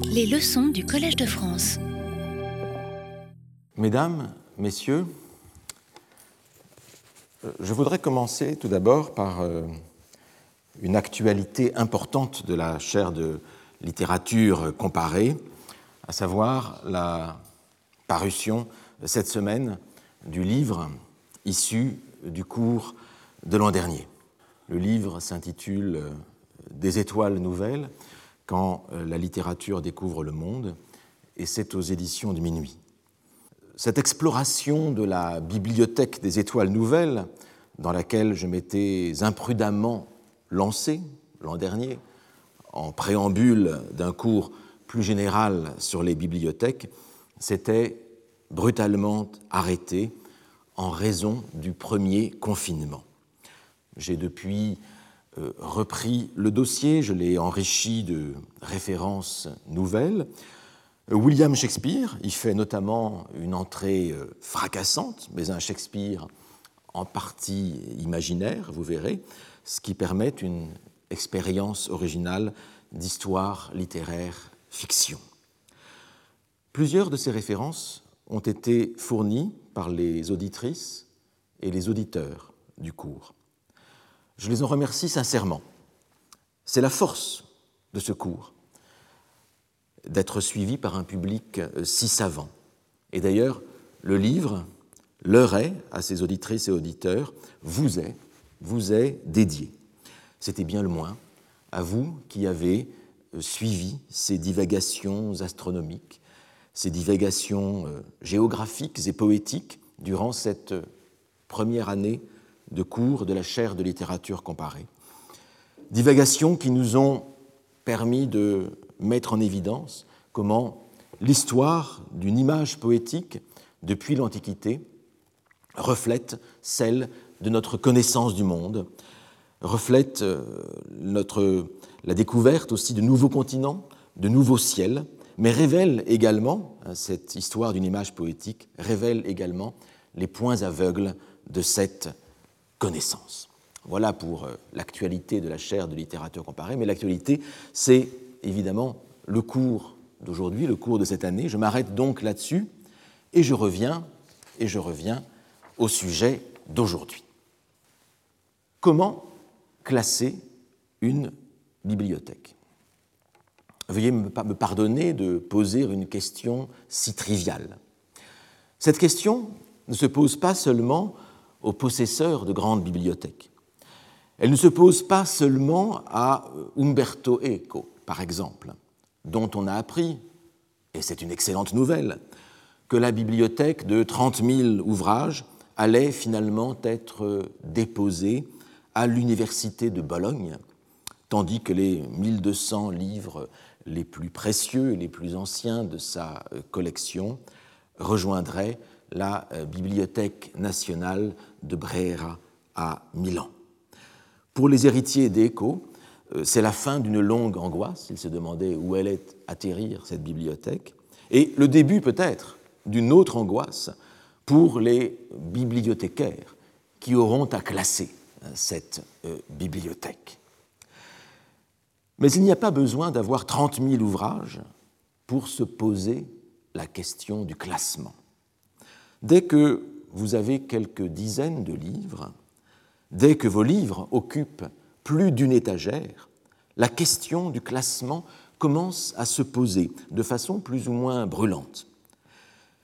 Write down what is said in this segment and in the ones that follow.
Les leçons du Collège de France. Mesdames, Messieurs, euh, je voudrais commencer tout d'abord par euh, une actualité importante de la chaire de littérature comparée, à savoir la parution cette semaine du livre issu du cours de l'an dernier. Le livre s'intitule euh, Des étoiles nouvelles quand la littérature découvre le monde et c'est aux éditions de minuit. Cette exploration de la bibliothèque des étoiles nouvelles, dans laquelle je m'étais imprudemment lancé l'an dernier, en préambule d'un cours plus général sur les bibliothèques, s'était brutalement arrêtée en raison du premier confinement. J'ai depuis euh, repris le dossier, je l'ai enrichi de références nouvelles, William Shakespeare y fait notamment une entrée euh, fracassante, mais un Shakespeare en partie imaginaire, vous verrez, ce qui permet une expérience originale d'histoire littéraire fiction. Plusieurs de ces références ont été fournies par les auditrices et les auditeurs du cours. Je les en remercie sincèrement. C'est la force de ce cours d'être suivi par un public euh, si savant. Et d'ailleurs, le livre leur est, à ses auditrices et auditeurs, vous est, vous est dédié. C'était bien le moins à vous qui avez euh, suivi ces divagations astronomiques, ces divagations euh, géographiques et poétiques durant cette première année de cours de la chaire de littérature comparée. Divagations qui nous ont permis de mettre en évidence comment l'histoire d'une image poétique depuis l'Antiquité reflète celle de notre connaissance du monde, reflète euh, notre, la découverte aussi de nouveaux continents, de nouveaux ciels, mais révèle également, hein, cette histoire d'une image poétique révèle également les points aveugles de cette Voilà pour euh, l'actualité de la chaire de littérature comparée, mais l'actualité, c'est évidemment le cours d'aujourd'hui, le cours de cette année. Je m'arrête donc là-dessus et je reviens et je reviens au sujet d'aujourd'hui. Comment classer une bibliothèque? Veuillez me pardonner de poser une question si triviale. Cette question ne se pose pas seulement aux possesseurs de grandes bibliothèques. Elle ne se pose pas seulement à Umberto Eco, par exemple, dont on a appris, et c'est une excellente nouvelle, que la bibliothèque de 30 000 ouvrages allait finalement être déposée à l'université de Bologne, tandis que les 1200 livres les plus précieux et les plus anciens de sa collection rejoindraient la Bibliothèque nationale de Brera à Milan. Pour les héritiers d'Eco, euh, c'est la fin d'une longue angoisse. Ils se demandaient où allait atterrir cette bibliothèque. Et le début peut-être d'une autre angoisse pour les bibliothécaires qui auront à classer euh, cette euh, bibliothèque. Mais il n'y a pas besoin d'avoir 30 000 ouvrages pour se poser la question du classement. Dès que vous avez quelques dizaines de livres, dès que vos livres occupent plus d'une étagère, la question du classement commence à se poser de façon plus ou moins brûlante.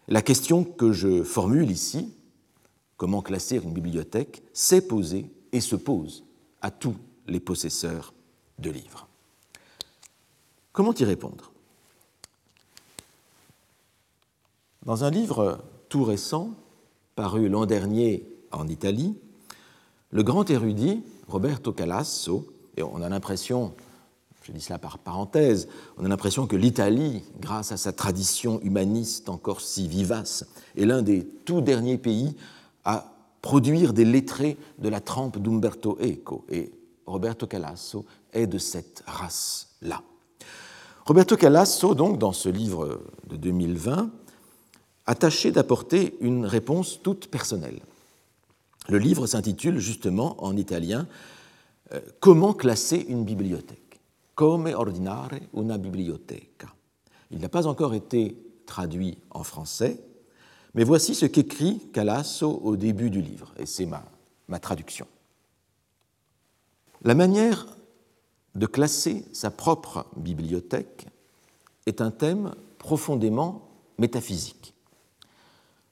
La question que je formule ici, comment classer une bibliothèque, s'est posée et se pose à tous les possesseurs de livres. Comment y répondre? Dans un livre tout récent, paru l'an dernier en Italie, le grand érudit Roberto Calasso, et on a l'impression, je dis cela par parenthèse, on a l'impression que l'Italie, grâce à sa tradition humaniste encore si vivace, est l'un des tout derniers pays à produire des lettrés de la trempe d'Umberto Eco. Et Roberto Calasso est de cette race-là. Roberto Calasso, donc, dans ce livre de 2020, a tâché d'apporter une réponse toute personnelle. Le livre s'intitule justement en italien euh, Comment classer une bibliothèque? Come ordinare una biblioteca? Il n'a pas encore été traduit en français, mais voici ce qu'écrit Calasso au début du livre, et c'est ma, ma traduction. La manière de classer sa propre bibliothèque est un thème profondément métaphysique.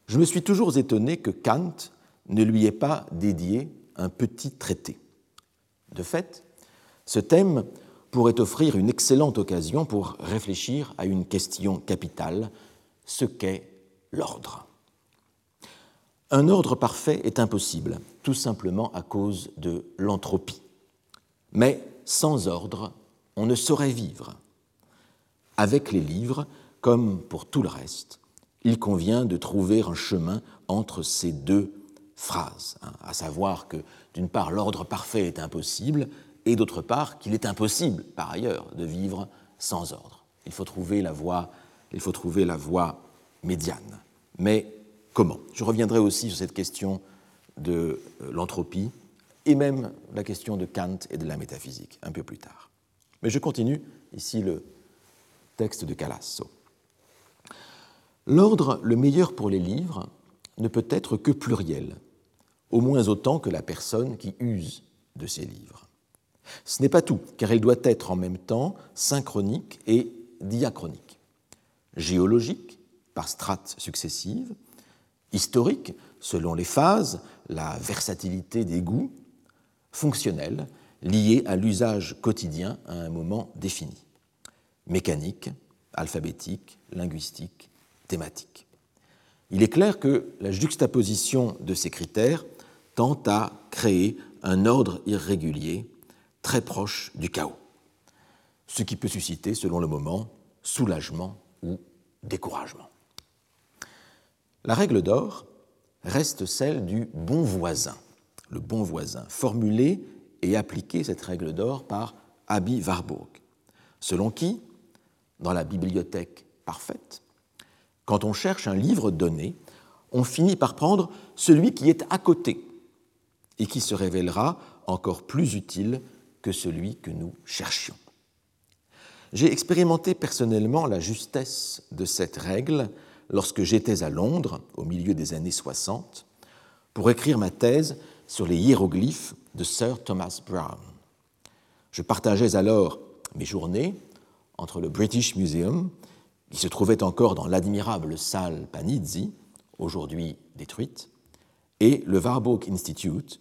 Je me suis toujours étonné que Kant ne lui ait pas dédié un petit traité. De fait, ce thème pourrait offrir une excellente occasion pour réfléchir à une question capitale, ce qu'est l'ordre. Un ordre parfait est impossible, tout simplement à cause de l'entropie. Mais sans ordre, on ne saurait vivre. Avec les livres, comme pour tout le reste, il convient de trouver un chemin entre ces deux phrases, hein, à savoir que d'une part l'ordre parfait est impossible et d'autre part qu'il est impossible par ailleurs de vivre sans ordre. Il faut trouver la voie, il faut trouver la voie médiane. Mais comment? Je reviendrai aussi sur cette question de euh, l'entropie et même la question de Kant et de la métaphysique un peu plus tard. Mais je continue ici le texte de Calasso. L'ordre le meilleur pour les livres ne peut être que pluriel, au moins autant que la personne qui use de ces livres. Ce n'est pas tout, car il doit être en même temps synchronique et diachronique, géologique par strates successives, historique selon les phases, la versatilité des goûts, fonctionnel, lié à l'usage quotidien à un moment défini, mécanique, alphabétique, linguistique, thématique. Il est clair que la juxtaposition de ces critères tend à créer un ordre irrégulier très proche du chaos, ce qui peut susciter, selon le moment, soulagement ou découragement. La règle d'or reste celle du bon voisin, le bon voisin, formulée et appliquée cette règle d'or par Abby Warburg, selon qui, dans la bibliothèque parfaite, quand on cherche un livre donné, on finit par prendre celui qui est à côté et qui se révélera encore plus utile que celui que nous cherchions. J'ai expérimenté personnellement la justesse de cette règle lorsque j'étais à Londres au milieu des années 60 pour écrire ma thèse sur les hiéroglyphes de Sir Thomas Browne. Je partageais alors mes journées entre le British Museum qui se trouvait encore dans l'admirable salle Panizzi, aujourd'hui détruite, et le Warburg Institute,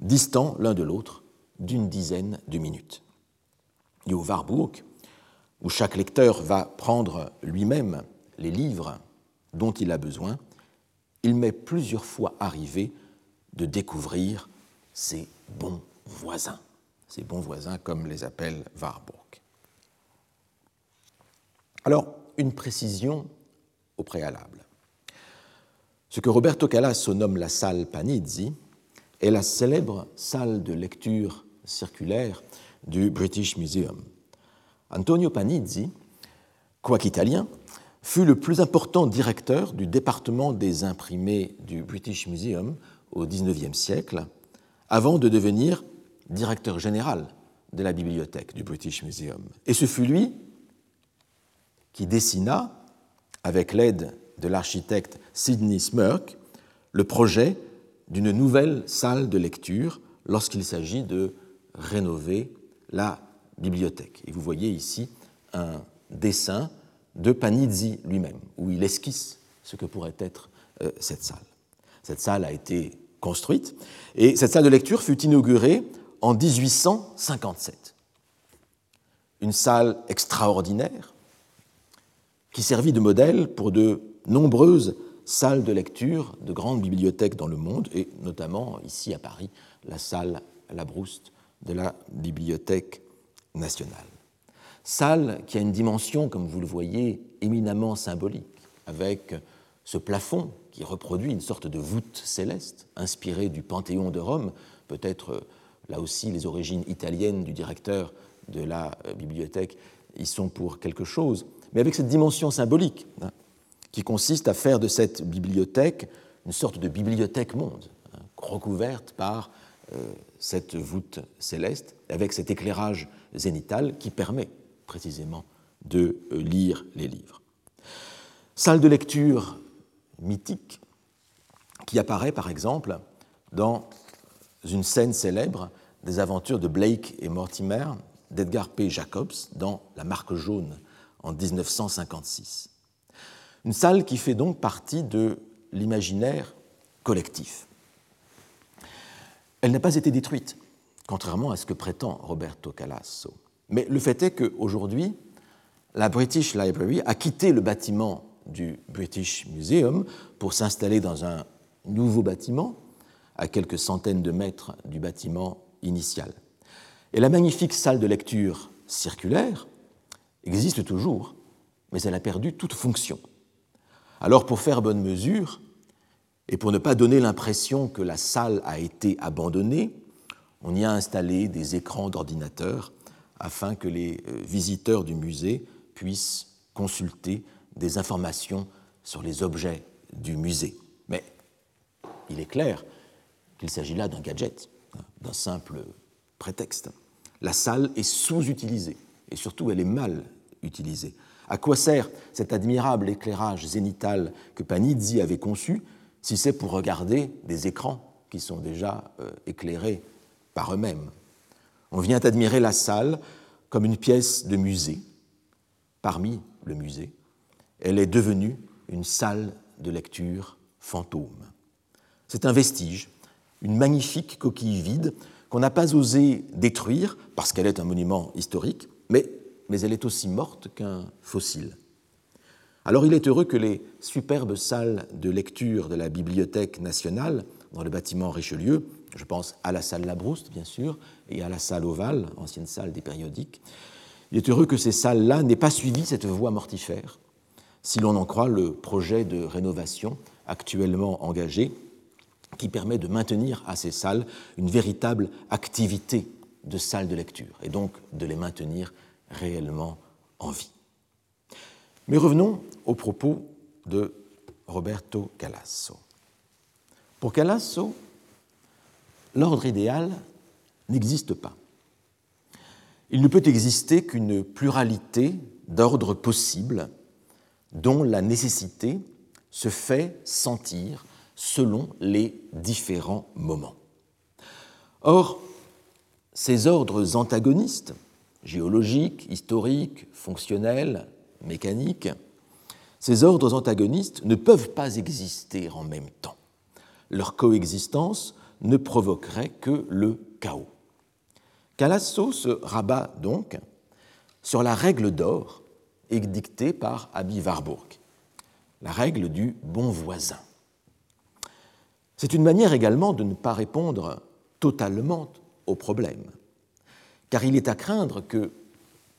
distants l'un de l'autre d'une dizaine de minutes. Et au Warburg, où chaque lecteur va prendre lui-même les livres dont il a besoin, il m'est plusieurs fois arrivé de découvrir ses bons voisins, ses bons voisins comme les appelle Warburg. Alors, une précision au préalable. Ce que Roberto Calasso nomme la salle Panizzi est la célèbre salle de lecture circulaire du British Museum. Antonio Panizzi, quoiqu'Italien, fut le plus important directeur du département des imprimés du British Museum au XIXe siècle, avant de devenir directeur général de la bibliothèque du British Museum. Et ce fut lui qui dessina, avec l'aide de l'architecte Sidney Smirk, le projet d'une nouvelle salle de lecture lorsqu'il s'agit de rénover la bibliothèque. Et vous voyez ici un dessin de Panizzi lui-même, où il esquisse ce que pourrait être euh, cette salle. Cette salle a été construite et cette salle de lecture fut inaugurée en 1857. Une salle extraordinaire qui servit de modèle pour de nombreuses salles de lecture de grandes bibliothèques dans le monde, et notamment ici à Paris, la salle La Brouste de la Bibliothèque nationale. Salle qui a une dimension, comme vous le voyez, éminemment symbolique, avec ce plafond qui reproduit une sorte de voûte céleste, inspirée du Panthéon de Rome, peut-être là aussi les origines italiennes du directeur de la bibliothèque y sont pour quelque chose, mais avec cette dimension symbolique hein, qui consiste à faire de cette bibliothèque une sorte de bibliothèque monde, hein, recouverte par euh, cette voûte céleste, avec cet éclairage zénital qui permet précisément de euh, lire les livres. Salle de lecture mythique qui apparaît par exemple dans une scène célèbre des aventures de Blake et Mortimer d'Edgar P. Jacobs dans La marque jaune en 1956. Une salle qui fait donc partie de l'imaginaire collectif. Elle n'a pas été détruite, contrairement à ce que prétend Roberto Calasso. Mais le fait est qu'aujourd'hui, la British Library a quitté le bâtiment du British Museum pour s'installer dans un nouveau bâtiment, à quelques centaines de mètres du bâtiment initial. Et la magnifique salle de lecture circulaire existe toujours, mais elle a perdu toute fonction. Alors pour faire bonne mesure, et pour ne pas donner l'impression que la salle a été abandonnée, on y a installé des écrans d'ordinateur afin que les euh, visiteurs du musée puissent consulter des informations sur les objets du musée. Mais il est clair qu'il s'agit là d'un gadget, d'un simple prétexte. La salle est sous-utilisée et surtout elle est mal utilisée. À quoi sert cet admirable éclairage zénital que Panizzi avait conçu si c'est pour regarder des écrans qui sont déjà euh, éclairés par eux-mêmes? On vient admirer la salle comme une pièce de musée. Parmi le musée, elle est devenue une salle de lecture fantôme. C'est un vestige, une magnifique coquille vide qu'on n'a pas osé détruire parce qu'elle est un monument historique, mais, mais elle est aussi morte qu'un fossile. Alors il est heureux que les superbes salles de lecture de la Bibliothèque nationale dans le bâtiment Richelieu, je pense à la salle Labrouste bien sûr, et à la salle Ovale, ancienne salle des périodiques, il est heureux que ces salles-là n'aient pas suivi cette voie mortifère, si l'on en croit le projet de rénovation actuellement engagé qui permet de maintenir à ces salles une véritable activité de salle de lecture et donc de les maintenir réellement en vie. Mais revenons aux propos de Roberto Calasso. Pour Calasso, l'ordre idéal n'existe pas. Il ne peut exister qu'une pluralité d'ordres possibles dont la nécessité se fait sentir selon les différents moments. Or, ces ordres antagonistes, géologiques, historiques, fonctionnels, mécaniques, ces ordres antagonistes ne peuvent pas exister en même temps. Leur coexistence ne provoquerait que le chaos. Calasso se rabat donc sur la règle d'or édictée par Abi Warburg, la règle du bon voisin. C'est une manière également de ne pas répondre totalement au problème, car il est à craindre que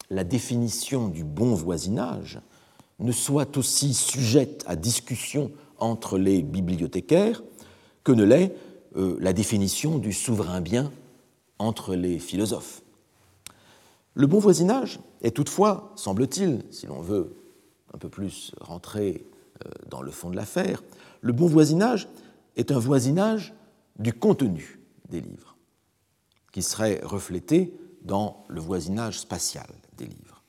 la définition du bon voisinage ne soit aussi sujette à discussion entre les bibliothécaires que ne l'est euh, la définition du souverain bien entre les philosophes. Le bon voisinage est toutefois, semble-t-il, si l'on veut un peu plus rentrer euh, dans le fond de l'affaire, le bon voisinage est un voisinage du contenu des livres, qui serait reflété dans le voisinage spatial des livres.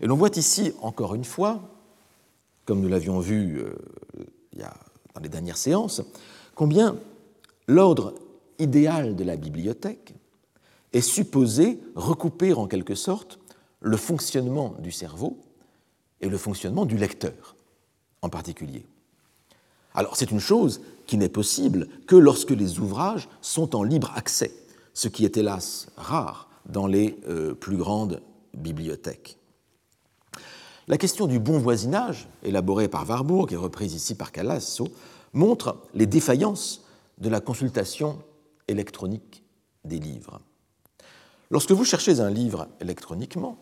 Et l'on voit ici, encore une fois, comme nous l'avions vu euh, dans les dernières séances, combien l'ordre idéal de la bibliothèque est supposé recouper en quelque sorte le fonctionnement du cerveau et le fonctionnement du lecteur en particulier. Alors c'est une chose qui n'est possible que lorsque les ouvrages sont en libre accès, ce qui est hélas rare dans les euh, plus grandes bibliothèques. La question du bon voisinage, élaborée par Warburg et reprise ici par Calasso, montre les défaillances de la consultation électronique des livres. Lorsque vous cherchez un livre électroniquement,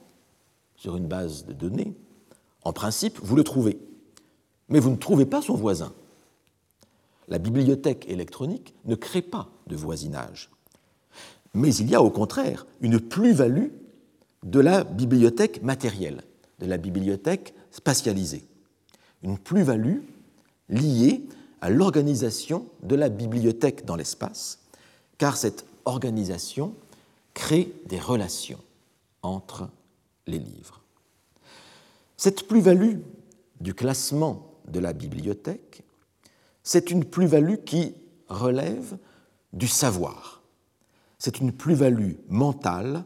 sur une base de données, en principe, vous le trouvez, mais vous ne trouvez pas son voisin la bibliothèque électronique ne crée pas de voisinage. Mais il y a au contraire une plus-value de la bibliothèque matérielle, de la bibliothèque spatialisée. Une plus-value liée à l'organisation de la bibliothèque dans l'espace, car cette organisation crée des relations entre les livres. Cette plus-value du classement de la bibliothèque, c'est une plus-value qui relève du savoir. C'est une plus-value mentale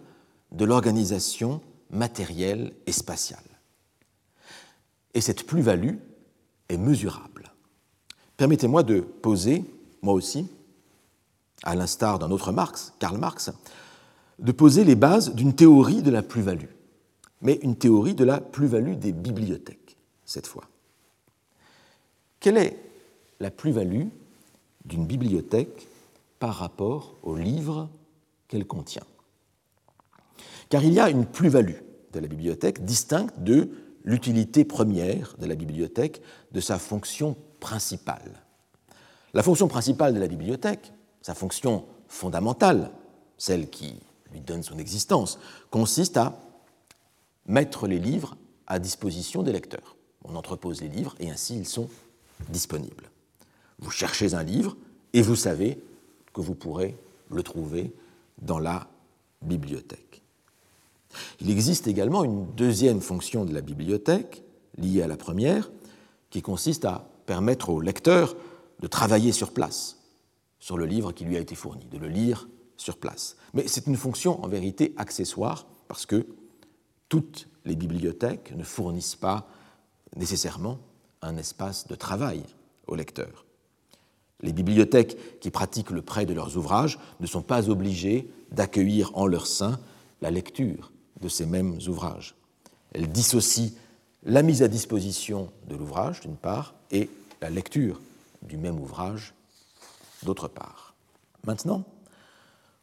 de l'organisation matérielle et spatiale. Et cette plus-value est mesurable. Permettez-moi de poser, moi aussi, à l'instar d'un autre Marx, Karl Marx, de poser les bases d'une théorie de la plus-value, mais une théorie de la plus-value des bibliothèques, cette fois. Quelle est la plus-value d'une bibliothèque par rapport aux livres qu'elle contient Car il y a une plus-value de la bibliothèque distincte de l'utilité première de la bibliothèque, de sa fonction principale. La fonction principale de la bibliothèque, sa fonction fondamentale, celle qui lui donne son existence, consiste à mettre les livres à disposition des lecteurs. On entrepose les livres et ainsi ils sont disponibles. Vous cherchez un livre et vous savez que vous pourrez le trouver dans la bibliothèque. Il existe également une deuxième fonction de la bibliothèque, liée à la première, qui consiste à permettre au lecteur de travailler sur place sur le livre qui lui a été fourni, de le lire sur place. Mais c'est une fonction en vérité accessoire parce que toutes les bibliothèques ne fournissent pas nécessairement un espace de travail au lecteur. Les bibliothèques qui pratiquent le prêt de leurs ouvrages ne sont pas obligées d'accueillir en leur sein la lecture de ces mêmes ouvrages. Elles dissocient la mise à disposition de l'ouvrage, d'une part, et la lecture du même ouvrage, d'autre part. Maintenant,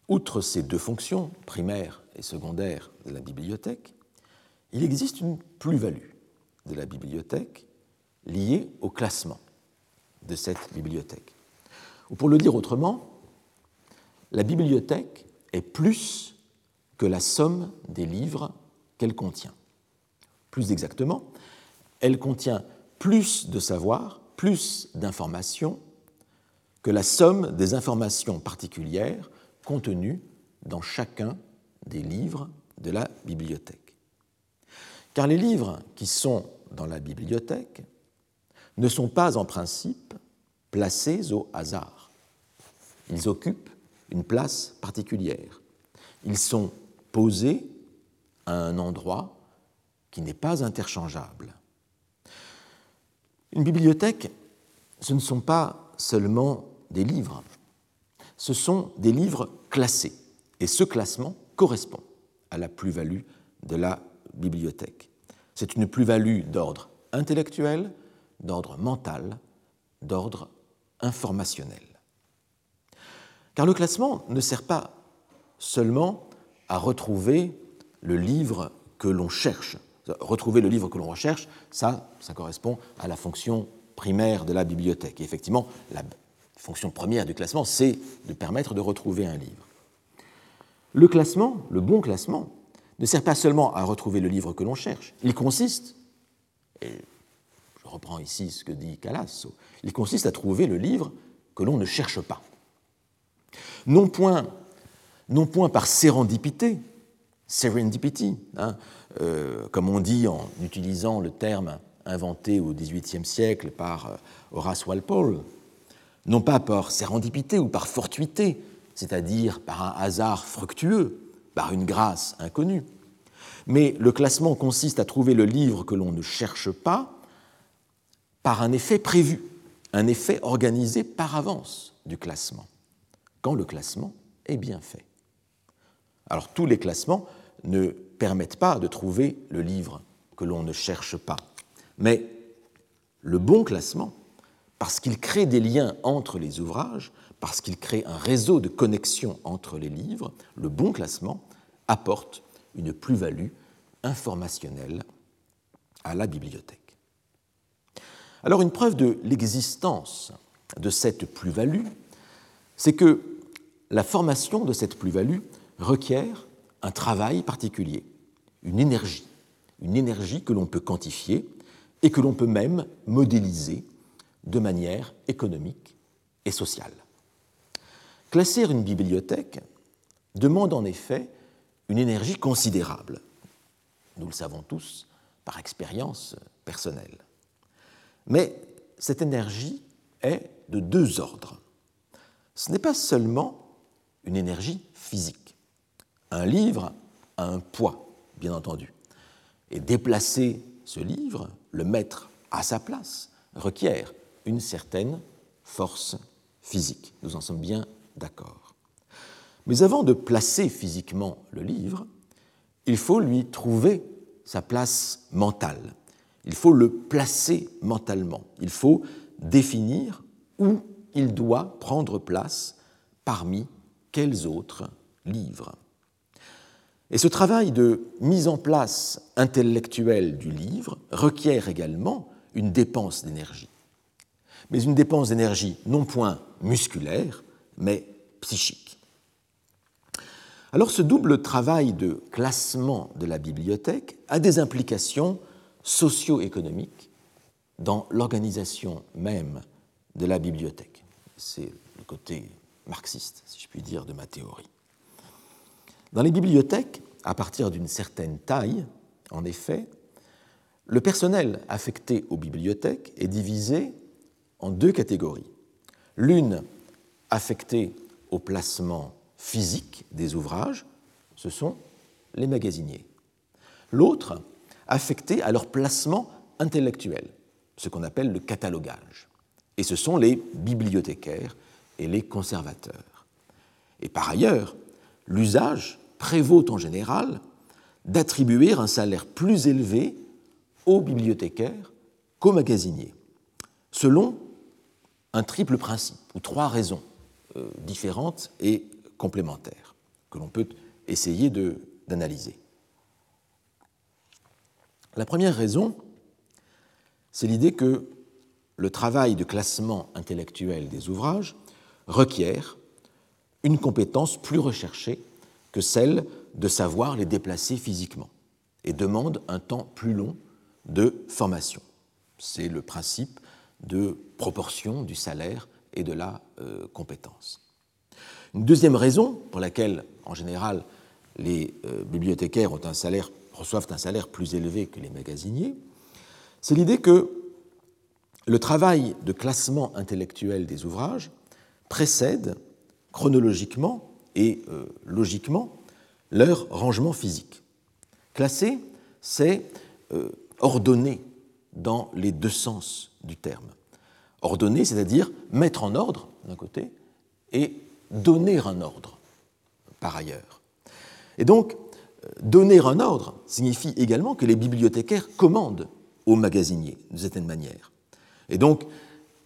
outre ces deux fonctions, primaire et secondaire de la bibliothèque, il existe une plus-value de la bibliothèque liée au classement de cette bibliothèque. Ou pour le dire autrement, la bibliothèque est plus que la somme des livres qu'elle contient. Plus exactement, elle contient plus de savoir, plus d'informations que la somme des informations particulières contenues dans chacun des livres de la bibliothèque. Car les livres qui sont dans la bibliothèque ne sont pas en principe placés au hasard. Ils occupent une place particulière. Ils sont posés à un endroit qui n'est pas interchangeable. Une bibliothèque, ce ne sont pas seulement des livres, ce sont des livres classés. Et ce classement correspond à la plus-value de la bibliothèque. C'est une plus-value d'ordre intellectuel, d'ordre mental, d'ordre informationnel. Car le classement ne sert pas seulement à retrouver le livre que l'on cherche. Retrouver le livre que l'on recherche, ça, correspond à la fonction primaire de la bibliothèque. Et effectivement, la fonction première du classement, c'est de permettre de retrouver un livre. Le classement, le bon classement, ne sert pas seulement à retrouver le livre que l'on cherche, il consiste, et je reprends ici ce que dit Calasso, il consiste à trouver le livre que l'on ne cherche pas. Non point, non point par sérendipité, serendipity, hein, euh, comme on dit en utilisant le terme inventé au XVIIIe siècle par euh, Horace Walpole, non pas par sérendipité ou par fortuité, c'est-à-dire par un hasard fructueux, par une grâce inconnue, mais le classement consiste à trouver le livre que l'on ne cherche pas par un effet prévu, un effet organisé par avance du classement, quand le classement est bien fait. Alors tous les classements ne permettent pas de trouver le livre que l'on ne cherche pas, mais le bon classement parce qu'il crée des liens entre les ouvrages, parce qu'il crée un réseau de connexion entre les livres, le bon classement apporte une plus-value informationnelle à la bibliothèque. Alors une preuve de l'existence de cette plus-value, c'est que la formation de cette plus-value requiert un travail particulier, une énergie, une énergie que l'on peut quantifier et que l'on peut même modéliser de manière économique et sociale. Classer une bibliothèque demande en effet une énergie considérable. Nous le savons tous par expérience personnelle. Mais cette énergie est de deux ordres. Ce n'est pas seulement une énergie physique. Un livre a un poids, bien entendu. Et déplacer ce livre, le mettre à sa place, requiert une certaine force physique. Nous en sommes bien d'accord. Mais avant de placer physiquement le livre, il faut lui trouver sa place mentale. Il faut le placer mentalement. Il faut définir où il doit prendre place parmi quels autres livres. Et ce travail de mise en place intellectuelle du livre requiert également une dépense d'énergie. Mais une dépense d'énergie non point musculaire, mais psychique. Alors ce double travail de classement de la bibliothèque a des implications socio-économiques dans l'organisation même de la bibliothèque. C'est le côté marxiste, si je puis dire, de ma théorie. Dans les bibliothèques, à partir d'une certaine taille, en effet, le personnel affecté aux bibliothèques est divisé en deux catégories. L'une affectée au placement physique des ouvrages, ce sont les magasiniers. L'autre affectée à leur placement intellectuel, ce qu'on appelle le catalogage. Et ce sont les bibliothécaires et les conservateurs. Et par ailleurs, l'usage prévaut en général d'attribuer un salaire plus élevé aux bibliothécaires qu'aux magasiniers, selon un triple principe, ou trois raisons euh, différentes et complémentaires, que l'on peut essayer d'analyser. La première raison, c'est l'idée que le travail de classement intellectuel des ouvrages requiert une compétence plus recherchée que celle de savoir les déplacer physiquement et demande un temps plus long de formation. C'est le principe de proportion du salaire et de la euh, compétence. Une deuxième raison pour laquelle, en général, les euh, bibliothécaires reçoivent un salaire plus élevé que les magasiniers, c'est l'idée que le travail de classement intellectuel des ouvrages précède chronologiquement et euh, logiquement leur rangement physique. Classer, c'est euh, ordonner dans les deux sens du terme. Ordonner, c'est-à-dire mettre en ordre d'un côté et donner un ordre par ailleurs. Et donc, euh, donner un ordre signifie également que les bibliothécaires commandent aux magasiniers, d'une certaine manière. Et donc,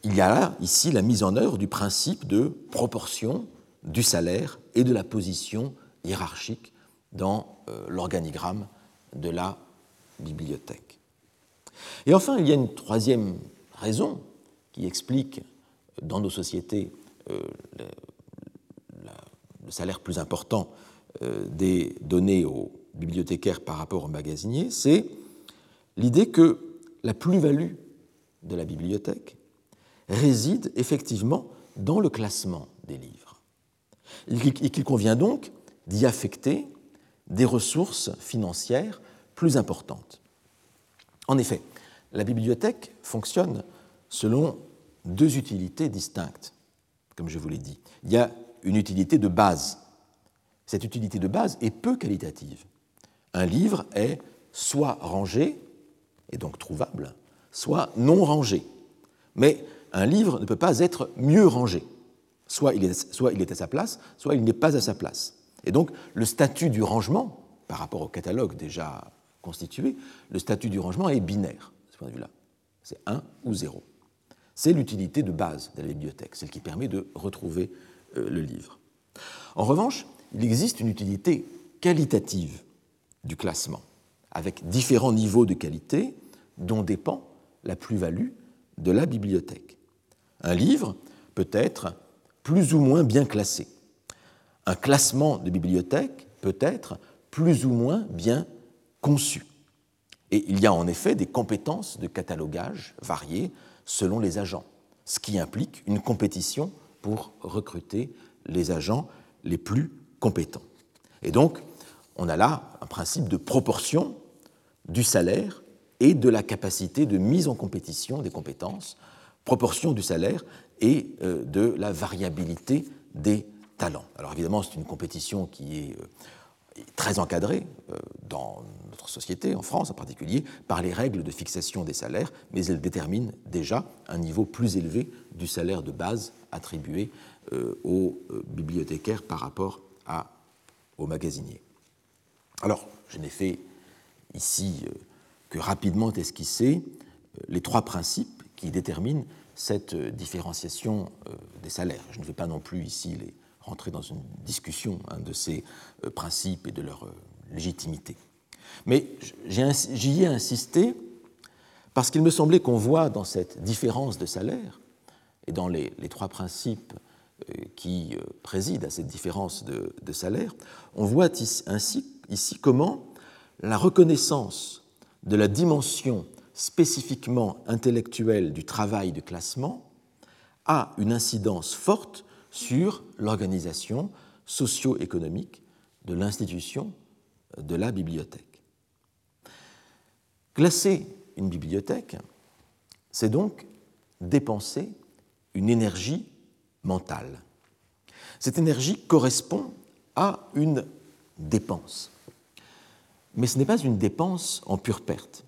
il y a là, ici, la mise en œuvre du principe de proportion du salaire et de la position hiérarchique dans euh, l'organigramme de la bibliothèque. Et enfin, il y a une troisième raison qui explique dans nos sociétés euh, le, salaire plus important euh, des données aux bibliothécaires par rapport aux magasiniers, c'est l'idée que la plus-value de la bibliothèque réside effectivement dans le classement des livres et qu'il convient donc d'y affecter des ressources financières plus importantes. En effet, la bibliothèque fonctionne selon deux utilités distinctes, comme je vous l'ai dit. Il y a une utilité de base. Cette utilité de base est peu qualitative. Un livre est soit rangé, et donc trouvable, soit non rangé. Mais un livre ne peut pas être mieux rangé. Soit il, est, à sa place, soit il n'est pas à sa place. Et donc le statut du rangement, par rapport au catalogue déjà constitué, le statut du rangement est binaire, de ce point de vue-là. C'est 1 ou 0. C'est l'utilité de base de la bibliothèque, celle qui permet de retrouver euh, le livre. En revanche, il existe une utilité qualitative du classement, avec différents niveaux de qualité dont dépend la plus-value de la bibliothèque. Un livre peut être plus ou moins bien classé. Un classement de bibliothèque peut être plus ou moins bien conçu. Et il y a en effet des compétences de catalogage variées selon les agents, ce qui implique une compétition pour recruter les agents les plus compétents. Et donc, on a là un principe de proportion du salaire et de la capacité de mise en compétition des compétences, proportion du salaire et euh, de la variabilité des talents. Alors évidemment, c'est une compétition qui est euh, très encadrée euh, dans notre société, en France en particulier, par les règles de fixation des salaires, mais elle détermine déjà un niveau plus élevé du salaire de base attribué aux bibliothécaires par rapport à, aux magasiniers. Alors, je n'ai fait ici que rapidement esquisser les trois principes qui déterminent cette différenciation euh, des salaires. Je ne vais pas non plus ici les rentrer dans une discussion hein, de ces euh, principes et de leur euh, légitimité. Mais j'y ai insisté parce qu'il me semblait qu'on voit dans cette différence de salaire et dans les, trois principes qui président à cette différence de, de salaire, on voit ainsi ici comment la reconnaissance de la dimension spécifiquement intellectuelle du travail de classement a une incidence forte sur l'organisation socio-économique de l'institution de la bibliothèque. Classer une bibliothèque, c'est donc dépenser une énergie mentale. Cette énergie correspond à une dépense. Mais ce n'est pas une dépense en pure perte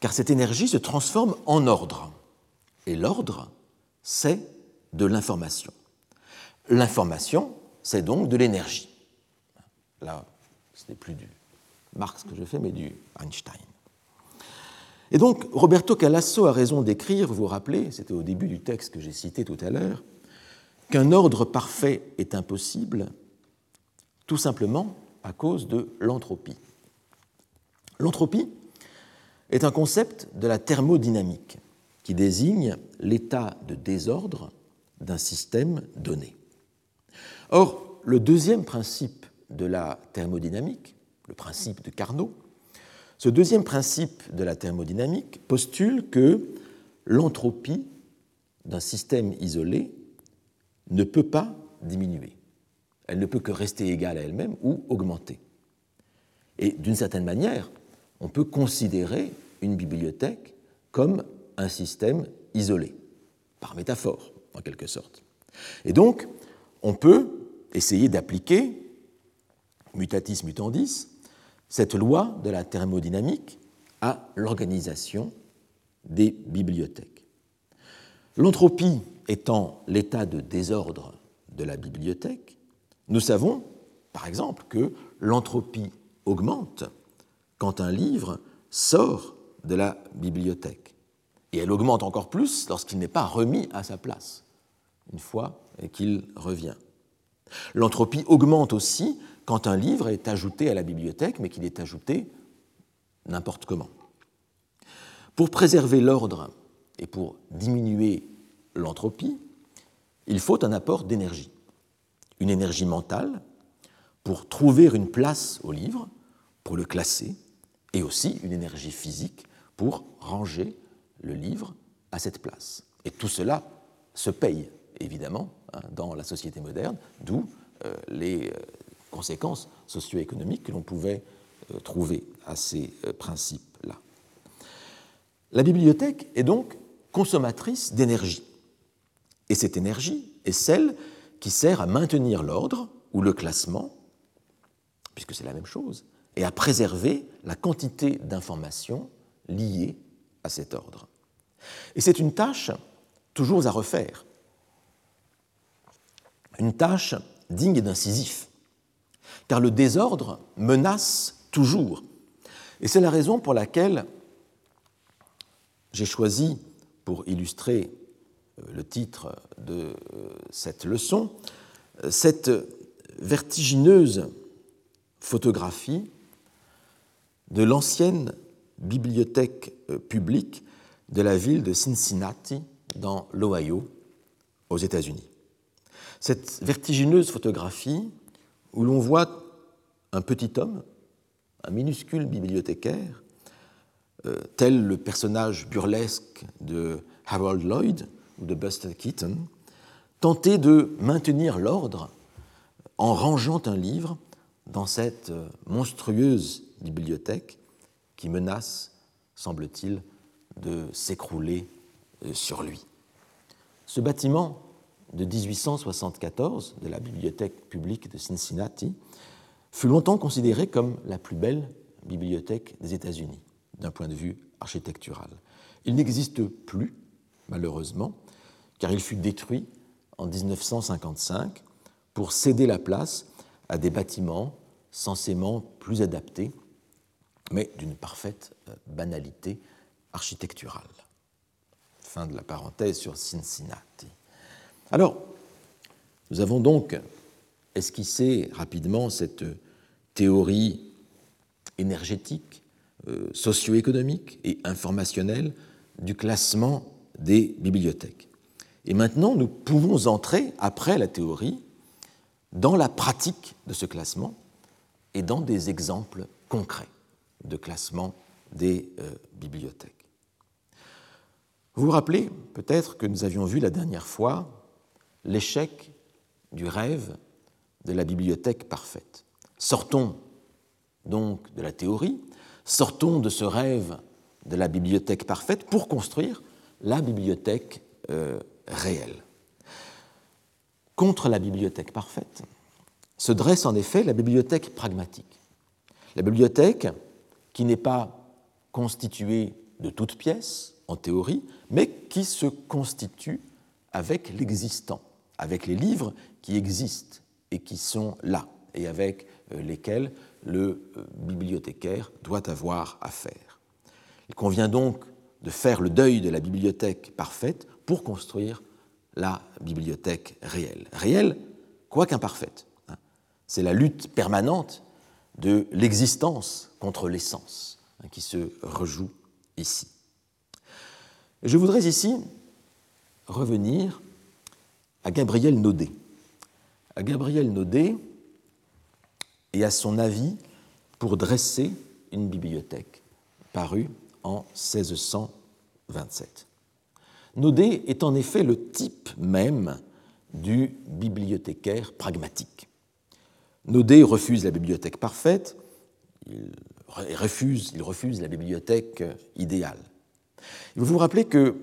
car cette énergie se transforme en ordre. Et l'ordre, c'est de l'information. L'information, c'est donc de l'énergie. Là, ce n'est plus du Marx que je fais, mais du Einstein. Et donc, Roberto Calasso a raison d'écrire, vous vous rappelez, c'était au début du texte que j'ai cité tout à l'heure, qu'un ordre parfait est impossible, tout simplement à cause de l'entropie. L'entropie, est un concept de la thermodynamique qui désigne l'état de désordre d'un système donné. Or, le deuxième principe de la thermodynamique, le principe de Carnot, ce deuxième principe de la thermodynamique postule que l'entropie d'un système isolé ne peut pas diminuer. Elle ne peut que rester égale à elle-même ou augmenter. Et d'une certaine manière, on peut considérer une bibliothèque comme un système isolé, par métaphore, en quelque sorte. Et donc, on peut essayer d'appliquer, mutatis mutandis, cette loi de la thermodynamique à l'organisation des bibliothèques. L'entropie étant l'état de désordre de la bibliothèque, nous savons, par exemple, que l'entropie augmente quand un livre sort de la bibliothèque. Et elle augmente encore plus lorsqu'il n'est pas remis à sa place, une fois qu'il revient. L'entropie augmente aussi quand un livre est ajouté à la bibliothèque, mais qu'il est ajouté n'importe comment. Pour préserver l'ordre et pour diminuer l'entropie, il faut un apport d'énergie, une énergie mentale pour trouver une place au livre, pour le classer, et aussi une énergie physique pour ranger le livre à cette place. Et tout cela se paye, évidemment, hein, dans la société moderne, d'où euh, les euh, conséquences socio-économiques que l'on pouvait euh, trouver à ces principes-là. La bibliothèque est donc consommatrice d'énergie. Et cette énergie est celle qui sert à maintenir l'ordre ou le classement, puisque c'est la même chose, et à préserver la quantité d'informations liées à cet ordre. Et c'est une tâche toujours à refaire, une tâche digne d'incisif, car le désordre menace toujours. Et c'est la raison pour laquelle j'ai choisi, pour illustrer euh, le titre de euh, cette leçon, euh, cette vertigineuse photographie de l'ancienne bibliothèque euh, publique de la ville de Cincinnati, dans l'Ohio, aux États-Unis. Cette vertigineuse photographie où l'on voit un petit homme, un minuscule bibliothécaire, euh, tel le personnage burlesque de Harold Lloyd ou de Buster Keaton, tenter de maintenir l'ordre en rangeant un livre dans cette euh, bibliothèque qui menace semble-t-il, de s'écrouler euh, sur lui. Ce bâtiment de 1874 de la bibliothèque publique de Cincinnati fut longtemps considéré comme la plus belle bibliothèque des États-Unis d'un point de vue architectural. Il n'existe plus, malheureusement, car il fut détruit en 1955 pour céder la place à des bâtiments censément plus adaptés, mais d'une parfaite euh, banalité architecturale. Fin de la parenthèse sur Cincinnati. Alors, nous avons donc esquissé rapidement cette théorie énergétique, euh, socio-économique et informationnelle du classement des bibliothèques. Et maintenant, nous pouvons entrer, après la théorie, dans la pratique de ce classement et dans des exemples concrets de classement des euh, bibliothèques. Vous vous rappelez peut-être que nous avions vu la dernière fois l'échec du rêve de la bibliothèque parfaite. Sortons donc de la théorie, sortons de ce rêve de la bibliothèque parfaite pour construire la bibliothèque euh, réelle. Contre la bibliothèque parfaite se dresse en effet la bibliothèque pragmatique. La bibliothèque qui n'est pas constituée de toutes pièces, en théorie, mais qui se constitue avec l'existant, avec les livres qui existent et qui sont là, et avec euh, lesquels le euh, bibliothécaire doit avoir affaire. Il convient donc de faire le deuil de la bibliothèque parfaite pour construire la bibliothèque réelle. Réelle, quoique imparfaite. Hein. C'est la lutte permanente de l'existence contre l'essence hein, qui se rejoue ici. Je voudrais ici revenir à Gabriel Naudet. À Gabriel Naudet et à son avis pour dresser une bibliothèque, parue en 1627. Naudet est en effet le type même du bibliothécaire pragmatique. Naudet refuse la bibliothèque parfaite, il refuse, il refuse la bibliothèque idéale. Vous vous rappelez que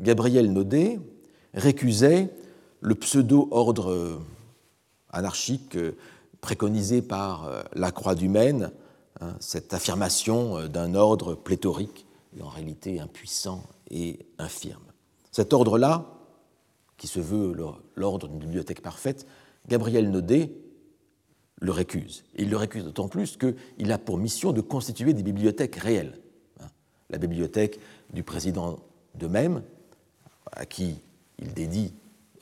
Gabriel Naudet récusait le pseudo-ordre anarchique préconisé par euh, la Croix du Maine, hein, cette affirmation euh, d'un ordre pléthorique et en réalité impuissant et infirme. Cet ordre-là, qui se veut l'ordre d'une bibliothèque parfaite, Gabriel Naudet le récuse. il le récuse d'autant plus qu'il a pour mission de constituer des bibliothèques réelles. Hein. La bibliothèque du président de même, à qui il dédie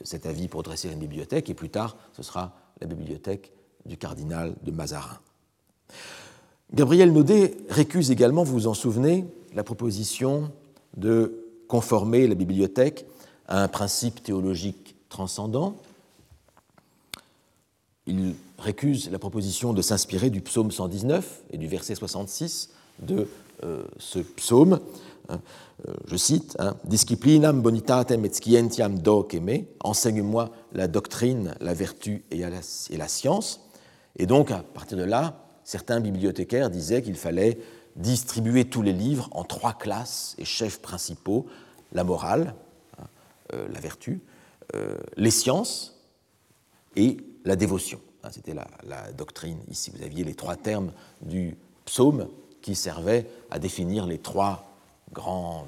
cet avis pour dresser une bibliothèque, et plus tard, ce sera la bibliothèque du cardinal de Mazarin. Gabriel Naudet récuse également, vous vous en souvenez, la proposition de conformer la bibliothèque à un principe théologique transcendant. Il récuse la proposition de s'inspirer du psaume 119 et du verset 66 de euh, ce psaume. Hein, euh, je cite hein, Disciplinam bonitatem et scientiam doceme, enseigne-moi la doctrine, la vertu et la science. Et donc, à partir de là, certains bibliothécaires disaient qu'il fallait distribuer tous les livres en trois classes et chefs principaux la morale, hein, euh, la vertu, les sciences et la dévotion. Hein, c'était la, doctrine ici. Vous aviez les trois termes du psaume qui servaient à définir les trois grandes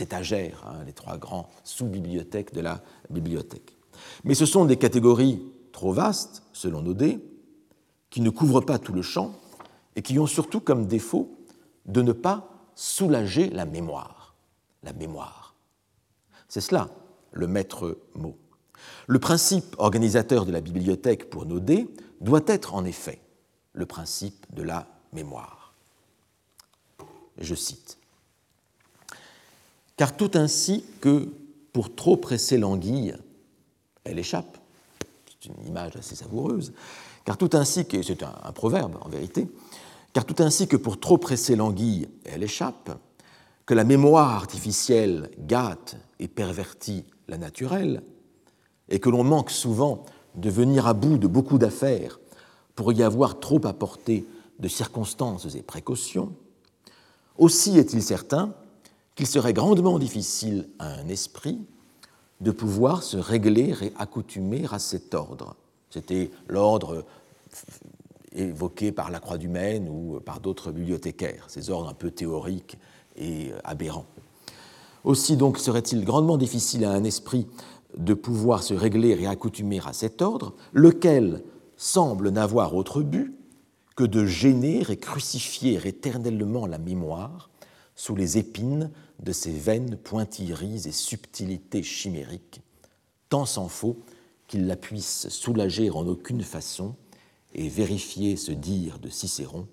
étagères, hein, les trois grands sous-bibliothèques de la bibliothèque. Mais ce sont des catégories trop vastes, selon Naudet, qui ne couvrent pas tout le champ et qui ont surtout comme défaut de ne pas soulager la mémoire. La mémoire. C'est cela le maître mot. Le principe organisateur de la bibliothèque pour Naudet doit être en effet le principe de la mémoire. Je cite. Car tout ainsi que pour trop presser l'anguille, elle échappe, c'est une image assez savoureuse, car tout ainsi que, c'est un, proverbe en vérité, car tout ainsi que pour trop presser l'anguille, elle échappe, que la mémoire artificielle gâte et pervertit la naturelle, et que l'on manque souvent de venir à bout de beaucoup d'affaires pour y avoir trop apporté de circonstances et précautions, Aussi est-il certain qu'il serait grandement difficile à un esprit de pouvoir se régler et accoutumer à cet ordre. C'était l'ordre évoqué par la Croix du Maine ou par d'autres bibliothécaires, ces ordres un peu théoriques et aberrants. Aussi donc serait-il grandement difficile à un esprit de pouvoir se régler et accoutumer à cet ordre, lequel semble n'avoir autre but que de gêner et crucifier éternellement la mémoire sous les épines de ces vaines pointilleries et subtilités chimériques, tant s'en faut qu'il la puisse soulager en aucune façon et vérifier ce dire de Cicéron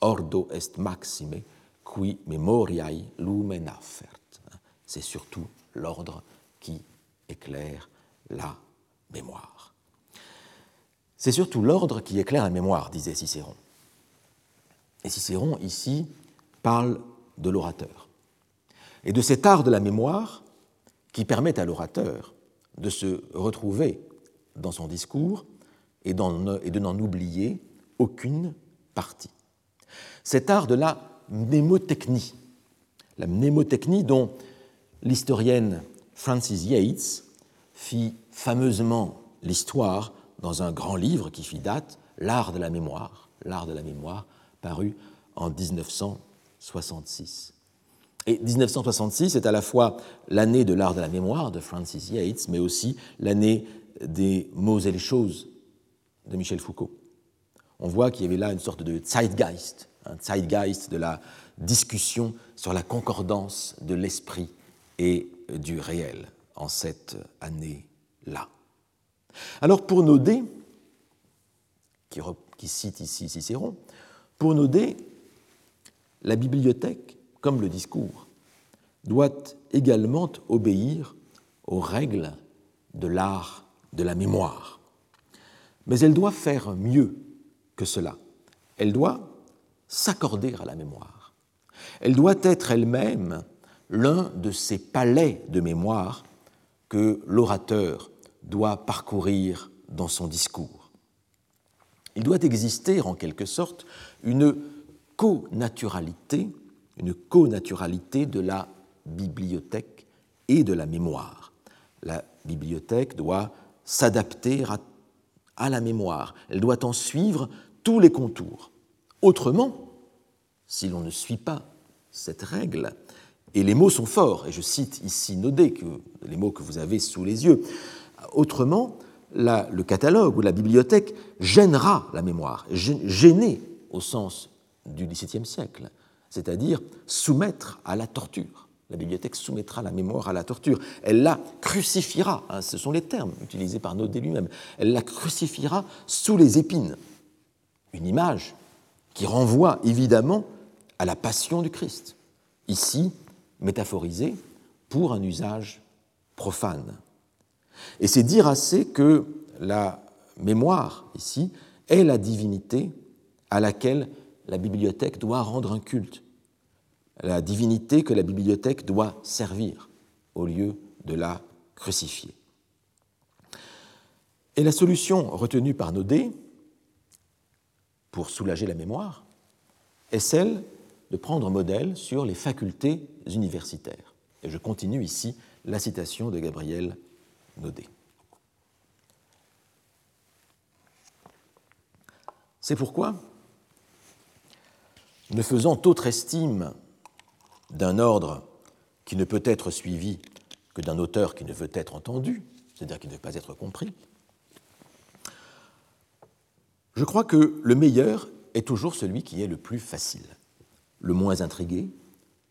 Ordo est maxime qui memoriae lumen affert. C'est surtout l'ordre éclaire la mémoire. C'est surtout l'ordre qui éclaire la mémoire, disait Cicéron. Et Cicéron, ici, parle de l'orateur. Et de cet art de la mémoire qui permet à l'orateur de se retrouver dans son discours et, de n'en oublier aucune partie. Cet art de la mnémotechnie, la mnémotechnie dont l'historienne Frances Yates fit fameusement l'histoire dans un grand livre qui fit date, L'art de la mémoire, l'art de la mémoire, paru en 1966. Et 1966 est à la fois l'année de l'art de la mémoire de Francis Yates, mais aussi l'année des mots et les choses de Michel Foucault. On voit qu'il y avait là une sorte de Zeitgeist, un Zeitgeist de la discussion sur la concordance de l'esprit et du réel en cette année-là. Alors pour Naudet, qui, qui cite ici Cicéron, pour Naudet, la bibliothèque, comme le discours, doit également obéir aux règles de l'art de la mémoire. Mais elle doit faire mieux que cela. Elle doit s'accorder à la mémoire. Elle doit être elle-même l'un de ces palais de mémoire que l'orateur doit parcourir dans son discours. Il doit exister en quelque sorte une co-naturalité, une co-naturalité de la bibliothèque et de la mémoire. La bibliothèque doit s'adapter à, la mémoire, elle doit en suivre tous les contours. Autrement, si l'on ne suit pas cette règle, et les mots sont forts, et je cite ici Nodé, que, les mots que vous avez sous les yeux, autrement, le catalogue ou la bibliothèque gênera la mémoire, gêner au sens du XVIIe siècle, c'est-à-dire soumettre à la torture. La bibliothèque soumettra la mémoire à la torture. Elle la crucifiera, hein, ce sont les termes utilisés par Naudet lui-même, elle la crucifiera sous les épines. Une image qui renvoie évidemment à la passion du Christ, ici métaphorisée pour un usage profane. Et c'est dire assez que la mémoire, ici, est la divinité à laquelle la bibliothèque doit rendre un culte, la divinité que la bibliothèque doit servir au lieu de la crucifier. Et la solution retenue par Naudet pour soulager la mémoire est celle de prendre modèle sur les facultés universitaires. Et je continue ici la citation de Gabriel Naudet. C'est pourquoi ne faisant autre estime d'un ordre qui ne peut être suivi que d'un auteur qui ne veut être entendu, c'est-à-dire qui ne veut pas être compris, je crois que le meilleur est toujours celui qui est le plus facile, le moins intrigué,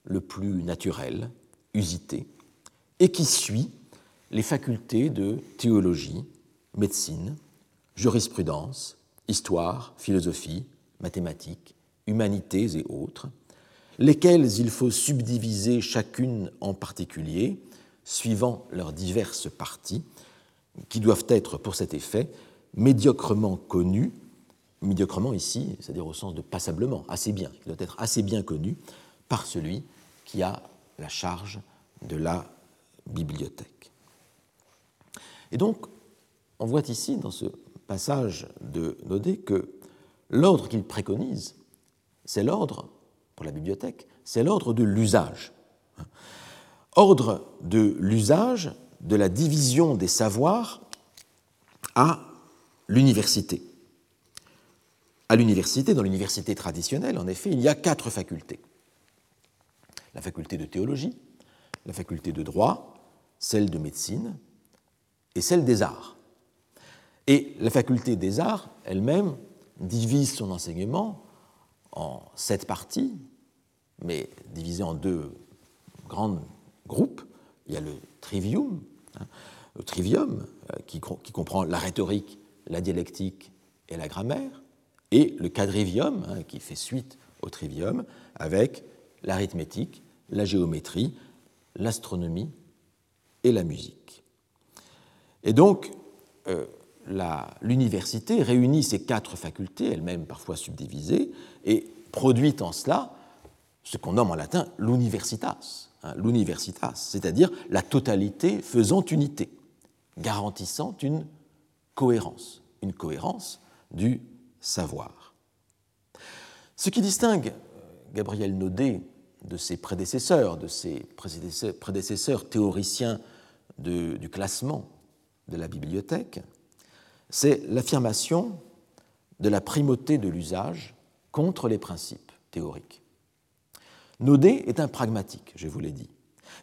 le plus naturel, usité, et qui suit les facultés de théologie, médecine, jurisprudence, histoire, philosophie, mathématiques, humanités et autres, lesquelles il faut subdiviser chacune en particulier, suivant leurs diverses parties, qui doivent être pour cet effet médiocrement connues, médiocrement ici, c'est-à-dire au sens de passablement, assez bien, qui doit être assez bien connu par celui qui a la charge de la bibliothèque. Et donc, on voit ici, dans ce passage de Naudet, que l'ordre qu'il préconise c'est l'ordre, pour la bibliothèque, c'est l'ordre de l'usage. Ordre de l'usage de la division des savoirs à l'université. À l'université, dans l'université traditionnelle, en effet, il y a quatre facultés. La faculté de théologie, la faculté de droit, celle de médecine et celle des arts. Et la faculté des arts elle-même divise son enseignement en sept parties, mais divisées en deux grands groupes. Il y a le trivium, hein, le trivium euh, qui, qui, comprend la rhétorique, la dialectique et la grammaire, et le quadrivium hein, qui fait suite au trivium avec l'arithmétique, la géométrie, l'astronomie et la musique. Et donc, euh, l'université réunit ces quatre facultés, elles-mêmes parfois subdivisées, et produit en cela ce qu'on nomme en latin l'universitas, hein, l'universitas, c'est-à-dire la totalité faisant unité, garantissant une cohérence, une cohérence du savoir. Ce qui distingue euh, Gabriel Naudet de ses prédécesseurs, de ses prédécesseurs théoriciens du classement de la bibliothèque, c'est l'affirmation de la primauté de l'usage contre les principes théoriques. Naudet est un pragmatique, je vous l'ai dit.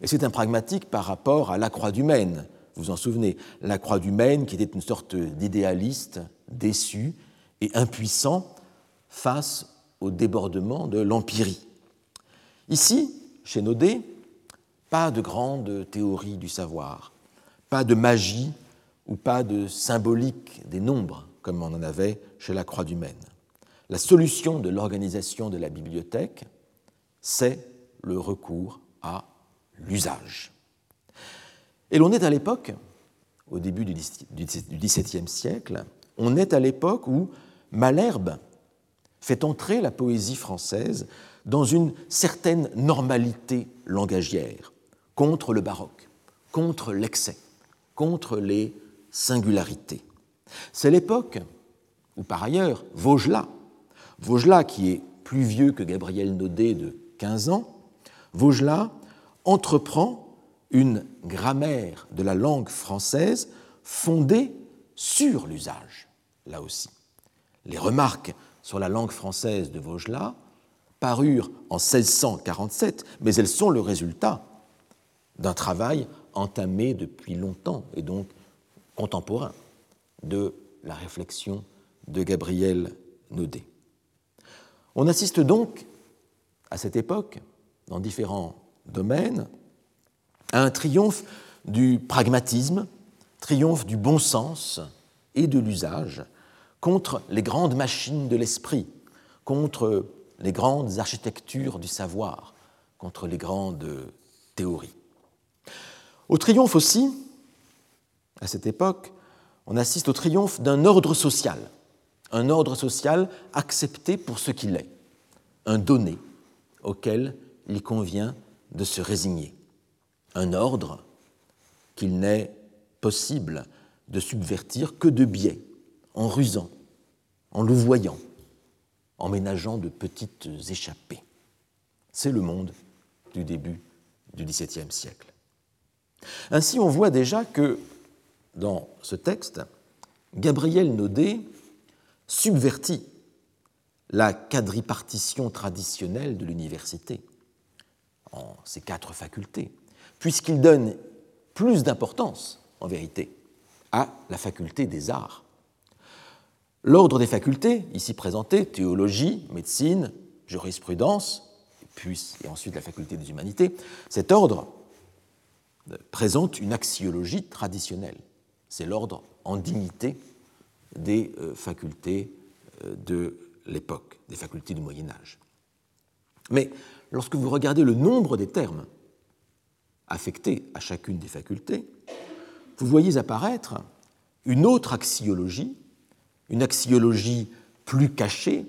Et c'est un pragmatique par rapport à la croix du Maine. Vous vous en souvenez, la croix du Maine qui était une sorte d'idéaliste déçu et impuissant face au débordement de l'empirie. Ici, chez Naudet, pas de grande théorie du savoir, pas de magie ou pas de symbolique des nombres comme on en avait chez la Croix du Maine. La solution de l'organisation de la bibliothèque, c'est le recours à l'usage. Et l'on est à l'époque, au début du XVIIe siècle, on est à l'époque où Malherbe fait entrer la poésie française dans une certaine normalité langagière, contre le baroque, contre l'excès, contre les singularités. C'est l'époque où, par ailleurs, Vaugelas, Vaugelas qui est plus vieux que Gabriel Naudet de 15 ans, Vaugelas entreprend une grammaire de la langue française fondée sur l'usage, là aussi. Les remarques sur la langue française de Vaugelas parurent en 1647, mais elles sont le résultat d'un travail entamé depuis longtemps et donc contemporain de la réflexion de Gabriel Naudet. On assiste donc à cette époque, dans différents domaines, à un triomphe du pragmatisme, triomphe du bon sens et de l'usage contre les grandes machines de l'esprit, contre les grandes architectures du savoir, contre les grandes théories. Au triomphe aussi, à cette époque, on assiste au triomphe d'un ordre social, un ordre social accepté pour ce qu'il est, un donné auquel il convient de se résigner, un ordre qu'il n'est possible de subvertir que de biais, en rusant, en louvoyant, en ménageant de petites échappées. C'est le monde du début du XVIIe siècle. Ainsi, on voit déjà que dans ce texte, Gabriel Naudet subvertit la quadripartition traditionnelle de l'université en ses quatre facultés, puisqu'il donne plus d'importance, en vérité, à la faculté des arts. L'ordre des facultés, ici présenté, théologie, médecine, jurisprudence, puis et ensuite la faculté des humanités, cet ordre présente une axiologie traditionnelle. C'est l'ordre en dignité des euh, facultés euh, de l'époque, des facultés du Moyen Âge. Mais lorsque vous regardez le nombre des termes affectés à chacune des facultés, vous voyez apparaître une autre axiologie, une axiologie plus cachée,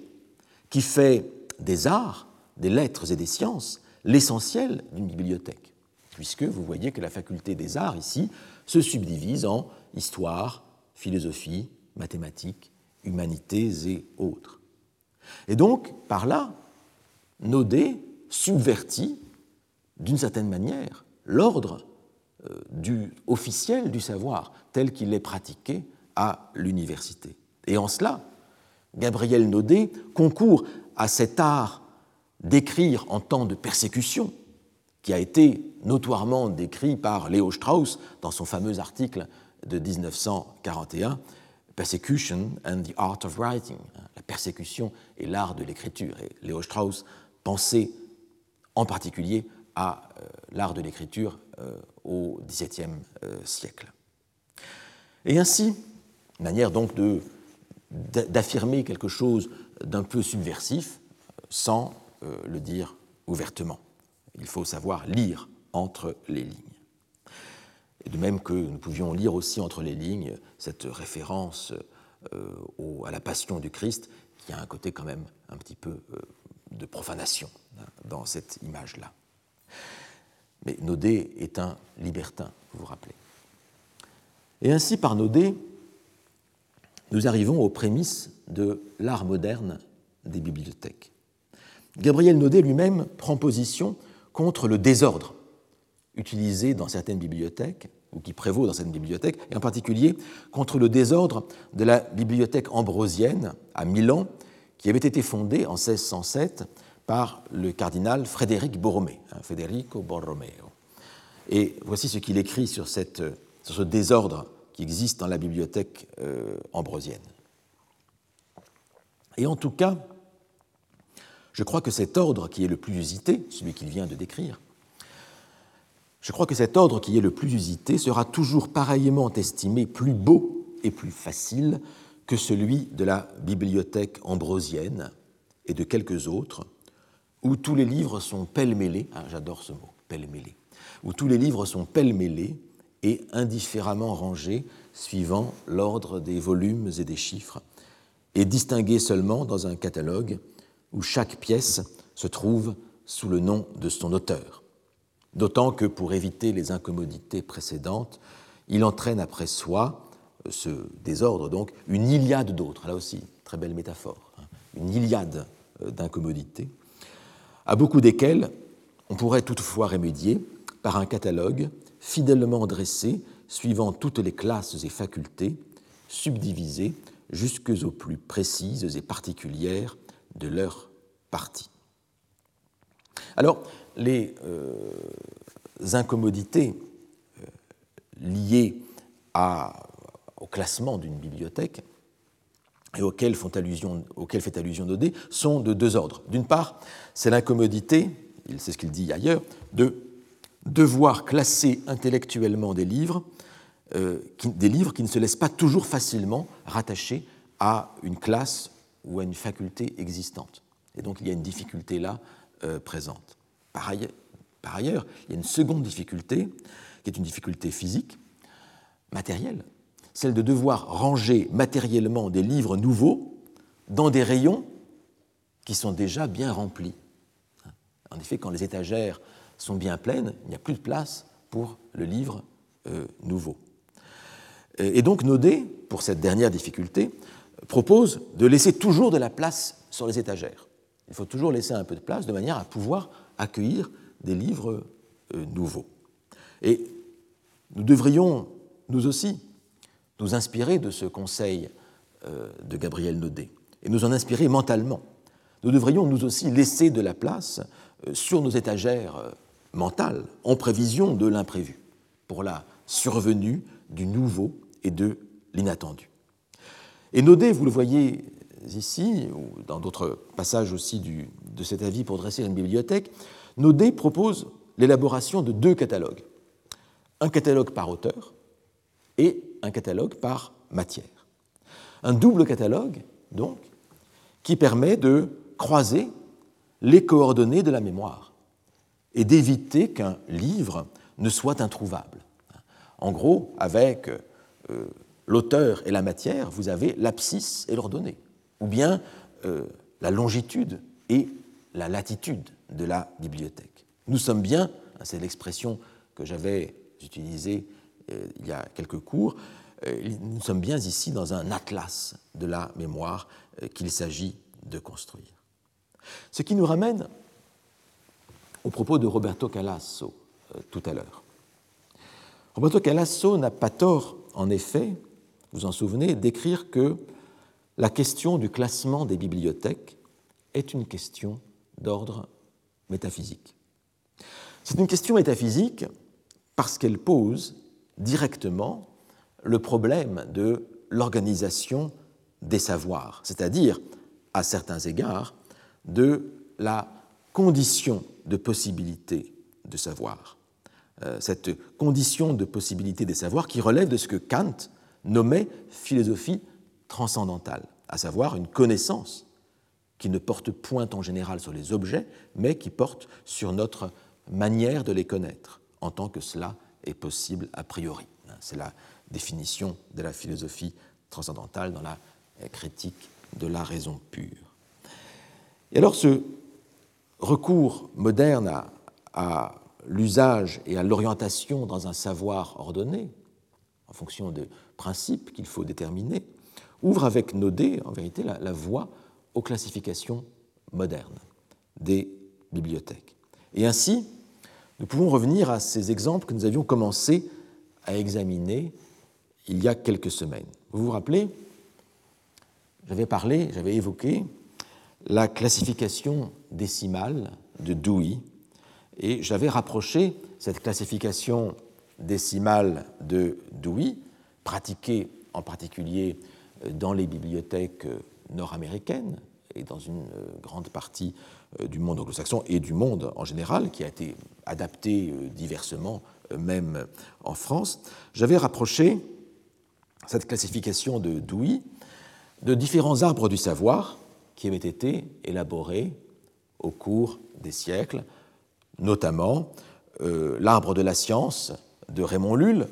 qui fait des arts, des lettres et des sciences l'essentiel d'une bibliothèque, puisque vous voyez que la faculté des arts ici se subdivise en histoire, philosophie, mathématiques, humanités et autres. Et donc, par là, Naudet subvertit, d'une certaine manière, l'ordre euh, officiel du savoir tel qu'il est pratiqué à l'université. Et en cela, Gabriel Naudet concourt à cet art d'écrire en temps de persécution, qui a été notoirement décrit par Léo Strauss dans son fameux article de 1941, Persecution and the Art of Writing, la persécution et l'art de l'écriture. Et Léo Strauss pensait en particulier à euh, l'art de l'écriture euh, au XVIIe euh, siècle. Et ainsi, manière donc d'affirmer quelque chose d'un peu subversif sans le dire ouvertement. Il faut savoir lire entre les lignes. Et de même que nous pouvions lire aussi entre les lignes cette référence euh, à la passion du Christ, qui a un côté quand même un petit peu euh, de profanation hein, dans cette image-là. Mais Naudet est un libertin, vous vous rappelez. Et ainsi, par Naudet, nous arrivons aux prémices de l'art moderne des bibliothèques. Gabriel Naudet lui-même prend position contre le désordre utilisé dans certaines bibliothèques, ou qui prévaut dans certaines bibliothèques, et en particulier contre le désordre de la bibliothèque ambrosienne à Milan, qui avait été fondée en 1607 par le cardinal Frédéric Borromée, hein, Federico Borromeo. Et voici ce qu'il écrit sur, ce désordre qui existe dans la bibliothèque euh, ambrosienne. Et en tout cas, je crois que cet ordre qui est le plus usité, celui qu'il vient de décrire, je crois que cet ordre qui est le plus usité sera toujours pareillement estimé plus beau et plus facile que celui de la bibliothèque ambrosienne et de quelques autres, où tous les livres sont pêle-mêlés, hein, j'adore ce mot, pêle-mêlé, où tous les livres sont pêle-mêlés et indifféremment rangés suivant l'ordre des volumes et des chiffres, et distingués seulement dans un catalogue où chaque pièce se trouve sous le nom de son auteur. D'autant que pour éviter les incommodités précédentes, il entraîne après soi, euh, ce désordre donc, une iliade d'autres, là aussi, très belle métaphore, hein, une iliade euh, d'incommodités, à beaucoup desquelles on pourrait toutefois remédier par un catalogue fidèlement dressé suivant toutes les classes et facultés, subdivisées jusque aux plus précises et particulières de leur partie. Alors, les euh, incommodités euh, liées au classement d'une bibliothèque et auxquelles, font allusion, auxquelles fait allusion Naudet sont de deux ordres. D'une part, c'est l'incommodité, c'est ce qu'il dit ailleurs, de devoir classer intellectuellement des livres, euh, des livres qui ne se laissent pas toujours facilement rattacher à une classe ou à une faculté existante. Et donc il y a une difficulté là présente. Par ailleurs, il y a une seconde difficulté, qui est une difficulté physique, matérielle, celle de devoir ranger matériellement des livres nouveaux dans des rayons qui sont déjà bien remplis. En effet, quand les étagères sont bien pleines, il n'y a plus de place pour le livre euh, nouveau. Et donc Naudet, pour cette dernière difficulté, propose de laisser toujours de la place sur les étagères. Il faut toujours laisser un peu de place de manière à pouvoir accueillir des livres euh, nouveaux. Et nous devrions, nous aussi, nous inspirer de ce conseil euh, de Gabriel Naudet et nous en inspirer mentalement. Nous devrions nous aussi laisser de la place sur nos étagères mentales en prévision de l'imprévu, pour la survenue du nouveau et de l'inattendu. Et Naudet, vous le voyez ici, ou dans d'autres passages aussi de cet avis pour dresser une bibliothèque, Naudet propose l'élaboration de deux catalogues. Un catalogue par auteur et un catalogue par matière. Un double catalogue, donc, qui permet de croiser les coordonnées de la mémoire et d'éviter qu'un livre ne soit introuvable. En gros, avec euh, l'auteur et la matière, vous avez l'abscisse et l'ordonnée ou bien euh, la longitude et la latitude de la bibliothèque. Nous sommes bien, hein, c'est l'expression que j'avais utilisée euh, il y a quelques cours, nous sommes bien ici dans un atlas de la mémoire qu'il s'agit de construire. Ce qui nous ramène au propos de Roberto Calasso euh, tout à l'heure. Roberto Calasso n'a pas tort, en effet, vous en souvenez, d'écrire que la question du classement des bibliothèques est une question d'ordre métaphysique. C'est une question métaphysique parce qu'elle pose directement le problème de l'organisation des savoirs, c'est-à-dire, à certains égards, de la condition de possibilité de savoir. Euh, cette condition de possibilité des savoirs qui relève de ce que Kant nommait philosophie transcendantale, à savoir une connaissance qui ne porte point en général sur les objets, mais qui porte sur notre manière de les connaître, en tant que cela est possible a priori. C'est la définition de la philosophie transcendantale dans la critique de la raison pure. Et alors ce recours moderne à, l'usage et à l'orientation dans un savoir ordonné, en fonction de principes qu'il faut déterminer, ouvre avec Naudet, en vérité, la, la voie aux classifications modernes des bibliothèques. Et ainsi, nous pouvons revenir à ces exemples que nous avions commencé à examiner il y a quelques semaines. Vous vous rappelez, j'avais parlé, j'avais évoqué la classification décimale de Dewey et j'avais rapproché cette classification décimale de Dewey, pratiquée en particulier dans les bibliothèques nord-américaines et dans une grande partie du monde anglo-saxon et du monde en général, qui a été adaptée diversement même en France, j'avais rapproché cette classification de Dewey de différents arbres du savoir qui avaient été élaborés au cours des siècles, notamment euh, l'arbre de la science de Raymond Lull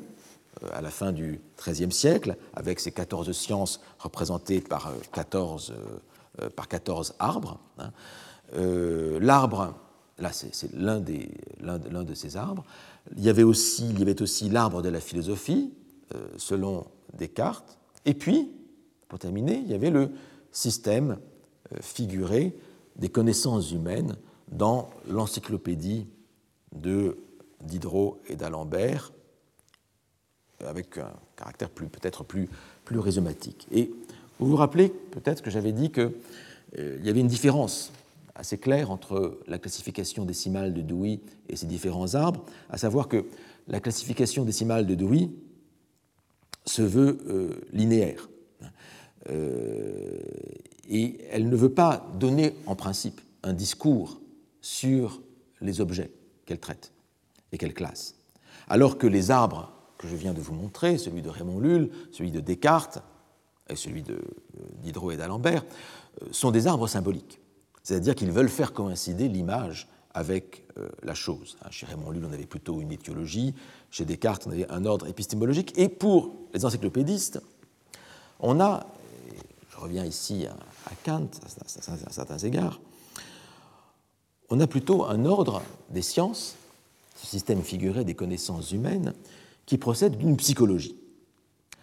euh, à la fin du XIIIe siècle, avec ses 14 sciences représentées par 14, euh, par 14 arbres. Hein. l'arbre, là c'est l'un, l'un, de ces arbres. Il y avait aussi, il y avait aussi l'arbre de la philosophie, selon Descartes. Et puis, pour terminer, il y avait le système figuré des connaissances humaines dans l'encyclopédie de Diderot et d'Alembert, avec un caractère peut-être plus, plus rhizomatique. Et vous vous rappelez peut-être que j'avais dit qu'il euh, y avait une différence assez claire entre la classification décimale de Dewey et ses différents arbres, à savoir que la classification décimale de Dewey se veut euh, linéaire. Euh, et elle ne veut pas donner en principe un discours sur les objets qu'elle traite et qu'elle classe. Alors que les arbres que je viens de vous montrer, celui de Raymond Lull, celui de Descartes et celui de euh, et d'Alembert, euh, sont des arbres symboliques. C'est-à-dire qu'ils veulent faire coïncider l'image avec euh, la chose. Hein, chez Raymond Lull, on avait plutôt une étiologie, chez Descartes, on avait un ordre épistémologique, et pour les encyclopédistes, on a, je reviens ici Kant à certains égards, on a plutôt un ordre des sciences, ce système figuré des connaissances humaines, qui procède d'une psychologie,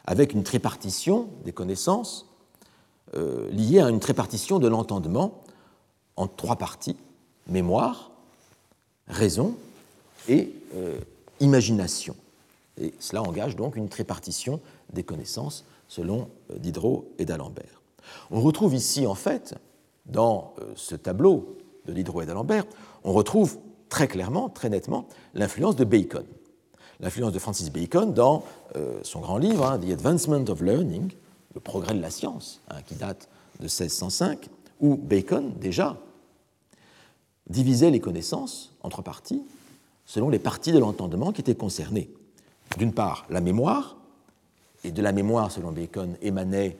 avec une trépartition des connaissances euh, liée à une trépartition de l'entendement en trois parties, mémoire, raison et euh, imagination. Et cela engage donc une trépartition des connaissances selon euh, Diderot et d'Alembert. On retrouve ici, en fait, dans ce tableau de Diderot et d'Alembert, on retrouve très clairement, très nettement, l'influence de Bacon. L'influence de Francis Bacon dans euh, son grand livre, hein, The Advancement of Learning, le progrès de la science, hein, qui date de 1605, où Bacon, déjà, divisait les connaissances entre parties selon les parties de l'entendement qui étaient concernées. D'une part, la mémoire, et de la mémoire, selon Bacon, émanait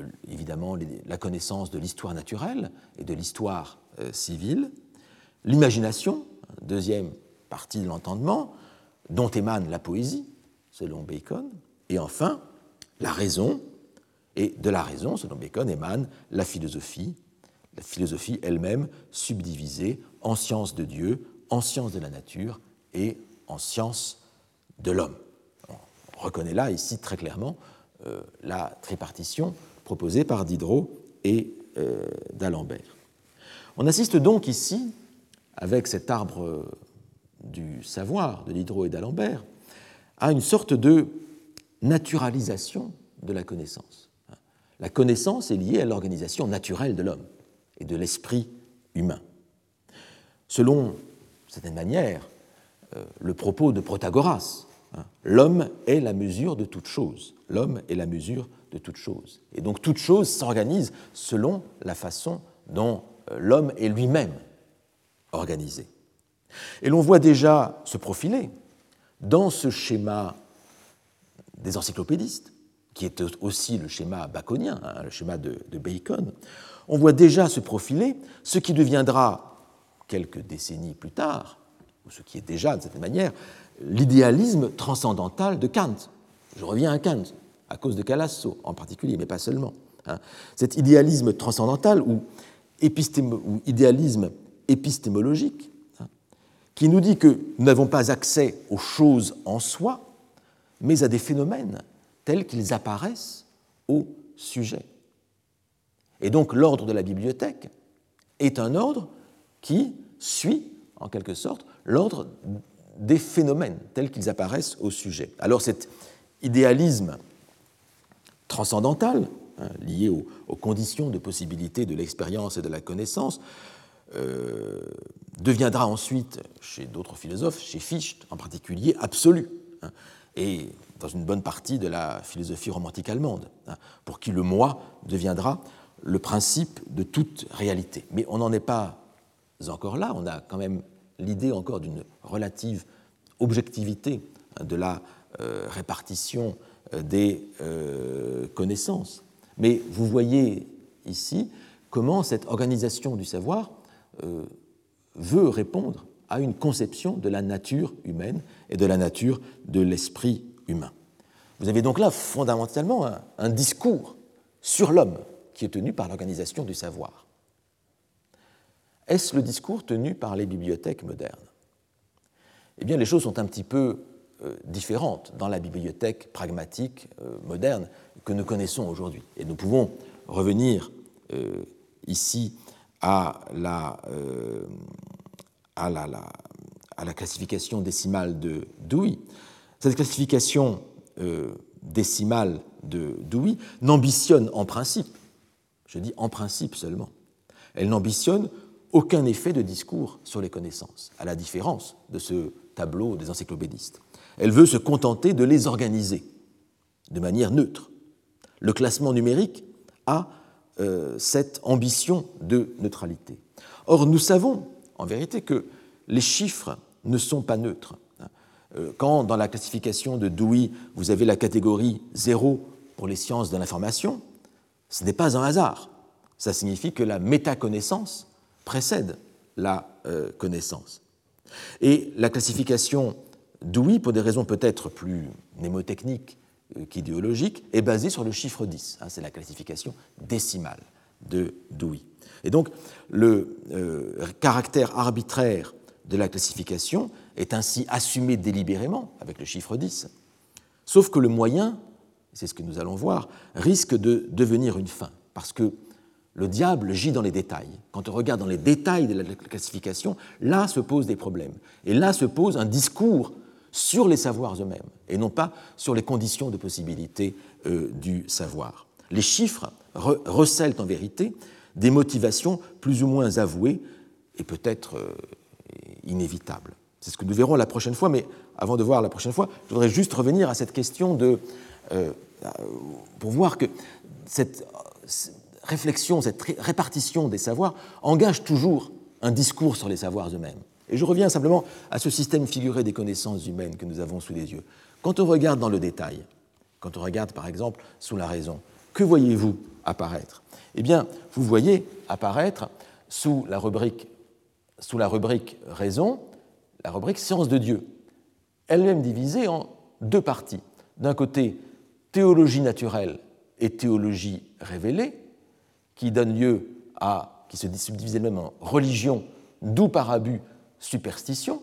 euh, évidemment la connaissance de l'histoire naturelle et de l'histoire euh, civile, l'imagination, deuxième partie de l'entendement, dont émane la poésie, selon Bacon, et enfin la raison, et de la raison, selon Bacon, émane la philosophie, la philosophie elle-même subdivisée en science de Dieu, en science de la nature et en science de l'homme. On reconnaît là, ici, très clairement, euh, la tripartition proposée par Diderot et euh, d'Alembert. On assiste donc ici avec cet arbre du savoir de Diderot et d'Alembert, à une sorte de naturalisation de la connaissance. La connaissance est liée à l'organisation naturelle de l'homme et de l'esprit humain. Selon certaine manière, euh, le propos de Protagoras, hein, l'homme est la mesure de toute chose. L'homme est la mesure de toute chose. Et donc toute chose s'organise selon la façon dont euh, l'homme est lui-même organisé. Et l'on voit déjà se profiler dans ce schéma des encyclopédistes, qui est aussi le schéma baconien, hein, le schéma de, Bacon, on voit déjà se profiler ce qui deviendra, quelques décennies plus tard, ou ce qui est déjà, de cette manière, l'idéalisme transcendantal de Kant. Je reviens à Kant, à cause de Calasso en particulier, mais pas seulement. Hein. Cet idéalisme transcendantal ou, idéalisme épistémologique, hein, qui nous dit que nous n'avons pas accès aux choses en soi, mais à des phénomènes tels qu'ils apparaissent au sujet. Et donc l'ordre de la bibliothèque est un ordre qui suit, en quelque sorte, l'ordre des phénomènes tels qu'ils apparaissent au sujet. Alors cet idéalisme transcendantal, hein, lié aux, conditions de possibilité de l'expérience et de la connaissance, euh, deviendra ensuite, chez d'autres philosophes, chez Fichte en particulier, absolu. Hein et dans une bonne partie de la philosophie romantique allemande, hein, pour qui le moi deviendra le principe de toute réalité. Mais on n'en est pas encore là, on a quand même l'idée encore d'une relative objectivité de la euh, répartition des euh, connaissances. Mais vous voyez ici comment cette organisation du savoir veut répondre à une conception de la nature humaine et de la nature de l'esprit humain. Vous avez donc là fondamentalement un, discours sur l'homme qui est tenu par l'organisation du savoir. Est-ce le discours tenu par les bibliothèques modernes? Eh bien, les choses sont un petit peu euh, différentes dans la bibliothèque pragmatique euh, moderne que nous connaissons aujourd'hui. Et nous pouvons revenir euh, ici à la, à la, à la classification décimale de Dewey. Cette classification euh, décimale de Dewey n'ambitionne en principe, je dis en principe seulement, elle n'ambitionne aucun effet de discours sur les connaissances, à la différence de ce tableau des encyclopédistes. Elle veut se contenter de les organiser de manière neutre. Le classement numérique a euh, cette ambition de neutralité. Or, nous savons en vérité que les chiffres ne sont pas neutres. Euh, quand dans la classification de Dewey, vous avez la catégorie 0 pour les sciences de l'information, ce n'est pas un hasard. Ça signifie que la métaconnaissance précède la euh, connaissance. Et la classification Dewey, pour des raisons peut-être plus mnémotechniques euh, qu'idéologiques, est basée sur le chiffre 10. Hein, c'est la classification décimale de Dewey. Et donc, le euh, caractère arbitraire de la classification est ainsi assumé délibérément avec le chiffre 10. Sauf que le moyen, c'est ce que nous allons voir, risque de devenir une fin, parce que le diable gît dans les détails. Quand on regarde dans les détails de la classification, là se posent des problèmes. Et là se pose un discours sur les savoirs eux-mêmes, et non pas sur les conditions de possibilité euh, du savoir. Les chiffres recèlent en vérité des motivations plus ou moins avouées et peut-être euh, inévitables. C'est ce que nous verrons la prochaine fois, mais avant de voir la prochaine fois, je voudrais juste revenir à cette question de. Euh, pour voir que cette réflexion, cette répartition des savoirs engage toujours un discours sur les savoirs eux-mêmes. Et je reviens simplement à ce système figuré des connaissances humaines que nous avons sous les yeux. Quand on regarde dans le détail, quand on regarde par exemple sous la raison, que voyez-vous apparaître? Eh bien, vous voyez apparaître sous la rubrique, sous la rubrique raison, la rubrique science de Dieu, elle-même divisée en deux parties. D'un côté, théologie naturelle et théologie révélée, qui donne lieu à, qui se subdivise elle-même en religion, d'où par abus superstition,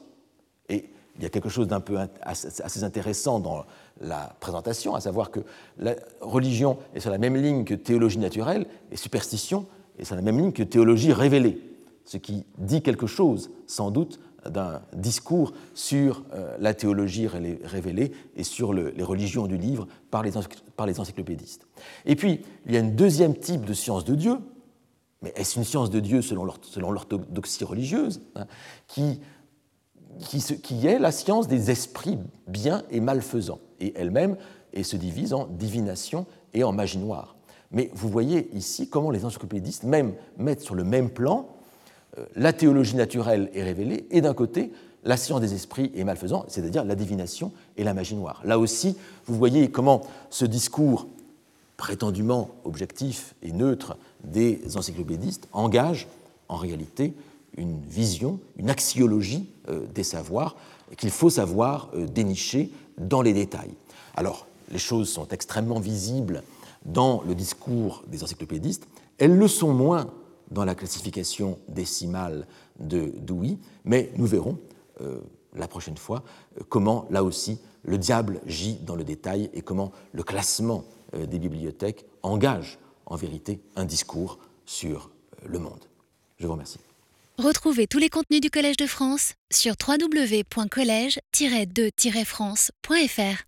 et il y a quelque chose d'un peu assez intéressant dans la présentation, à savoir que la religion est sur la même ligne que théologie naturelle et superstition est sur la même ligne que théologie révélée. ce qui dit quelque chose, sans doute, d'un discours sur euh, la théologie révélée et sur les religions du livre par les, par les encyclopédistes. Et puis, il y a un deuxième type de science de Dieu, mais est-ce une science de Dieu selon l'orthodoxie religieuse, hein, qui, qui, qui, est la science des esprits bien et malfaisants, et elle-même et se divise en divination et en magie noire. Mais vous voyez ici comment les encyclopédistes même mettent sur le même plan euh, la théologie naturelle est révélée, et d'un côté, la science des esprits est malfaisant, c'est-à-dire la divination et la magie noire. Là aussi, vous voyez comment ce discours prétendument objectif et neutre des encyclopédistes engage en réalité une vision, une axiologie euh, des savoirs qu'il faut savoir euh, dénicher dans les détails. Alors, les choses sont extrêmement visibles dans le discours des encyclopédistes, elles le sont moins dans la classification décimale de Dewey, mais nous verrons euh, la prochaine fois comment, là aussi, le diable gît dans le détail et comment le classement des bibliothèques engage en vérité un discours sur le monde. Je vous remercie. Retrouvez tous les contenus du Collège de France sur www.colège-2-france.fr.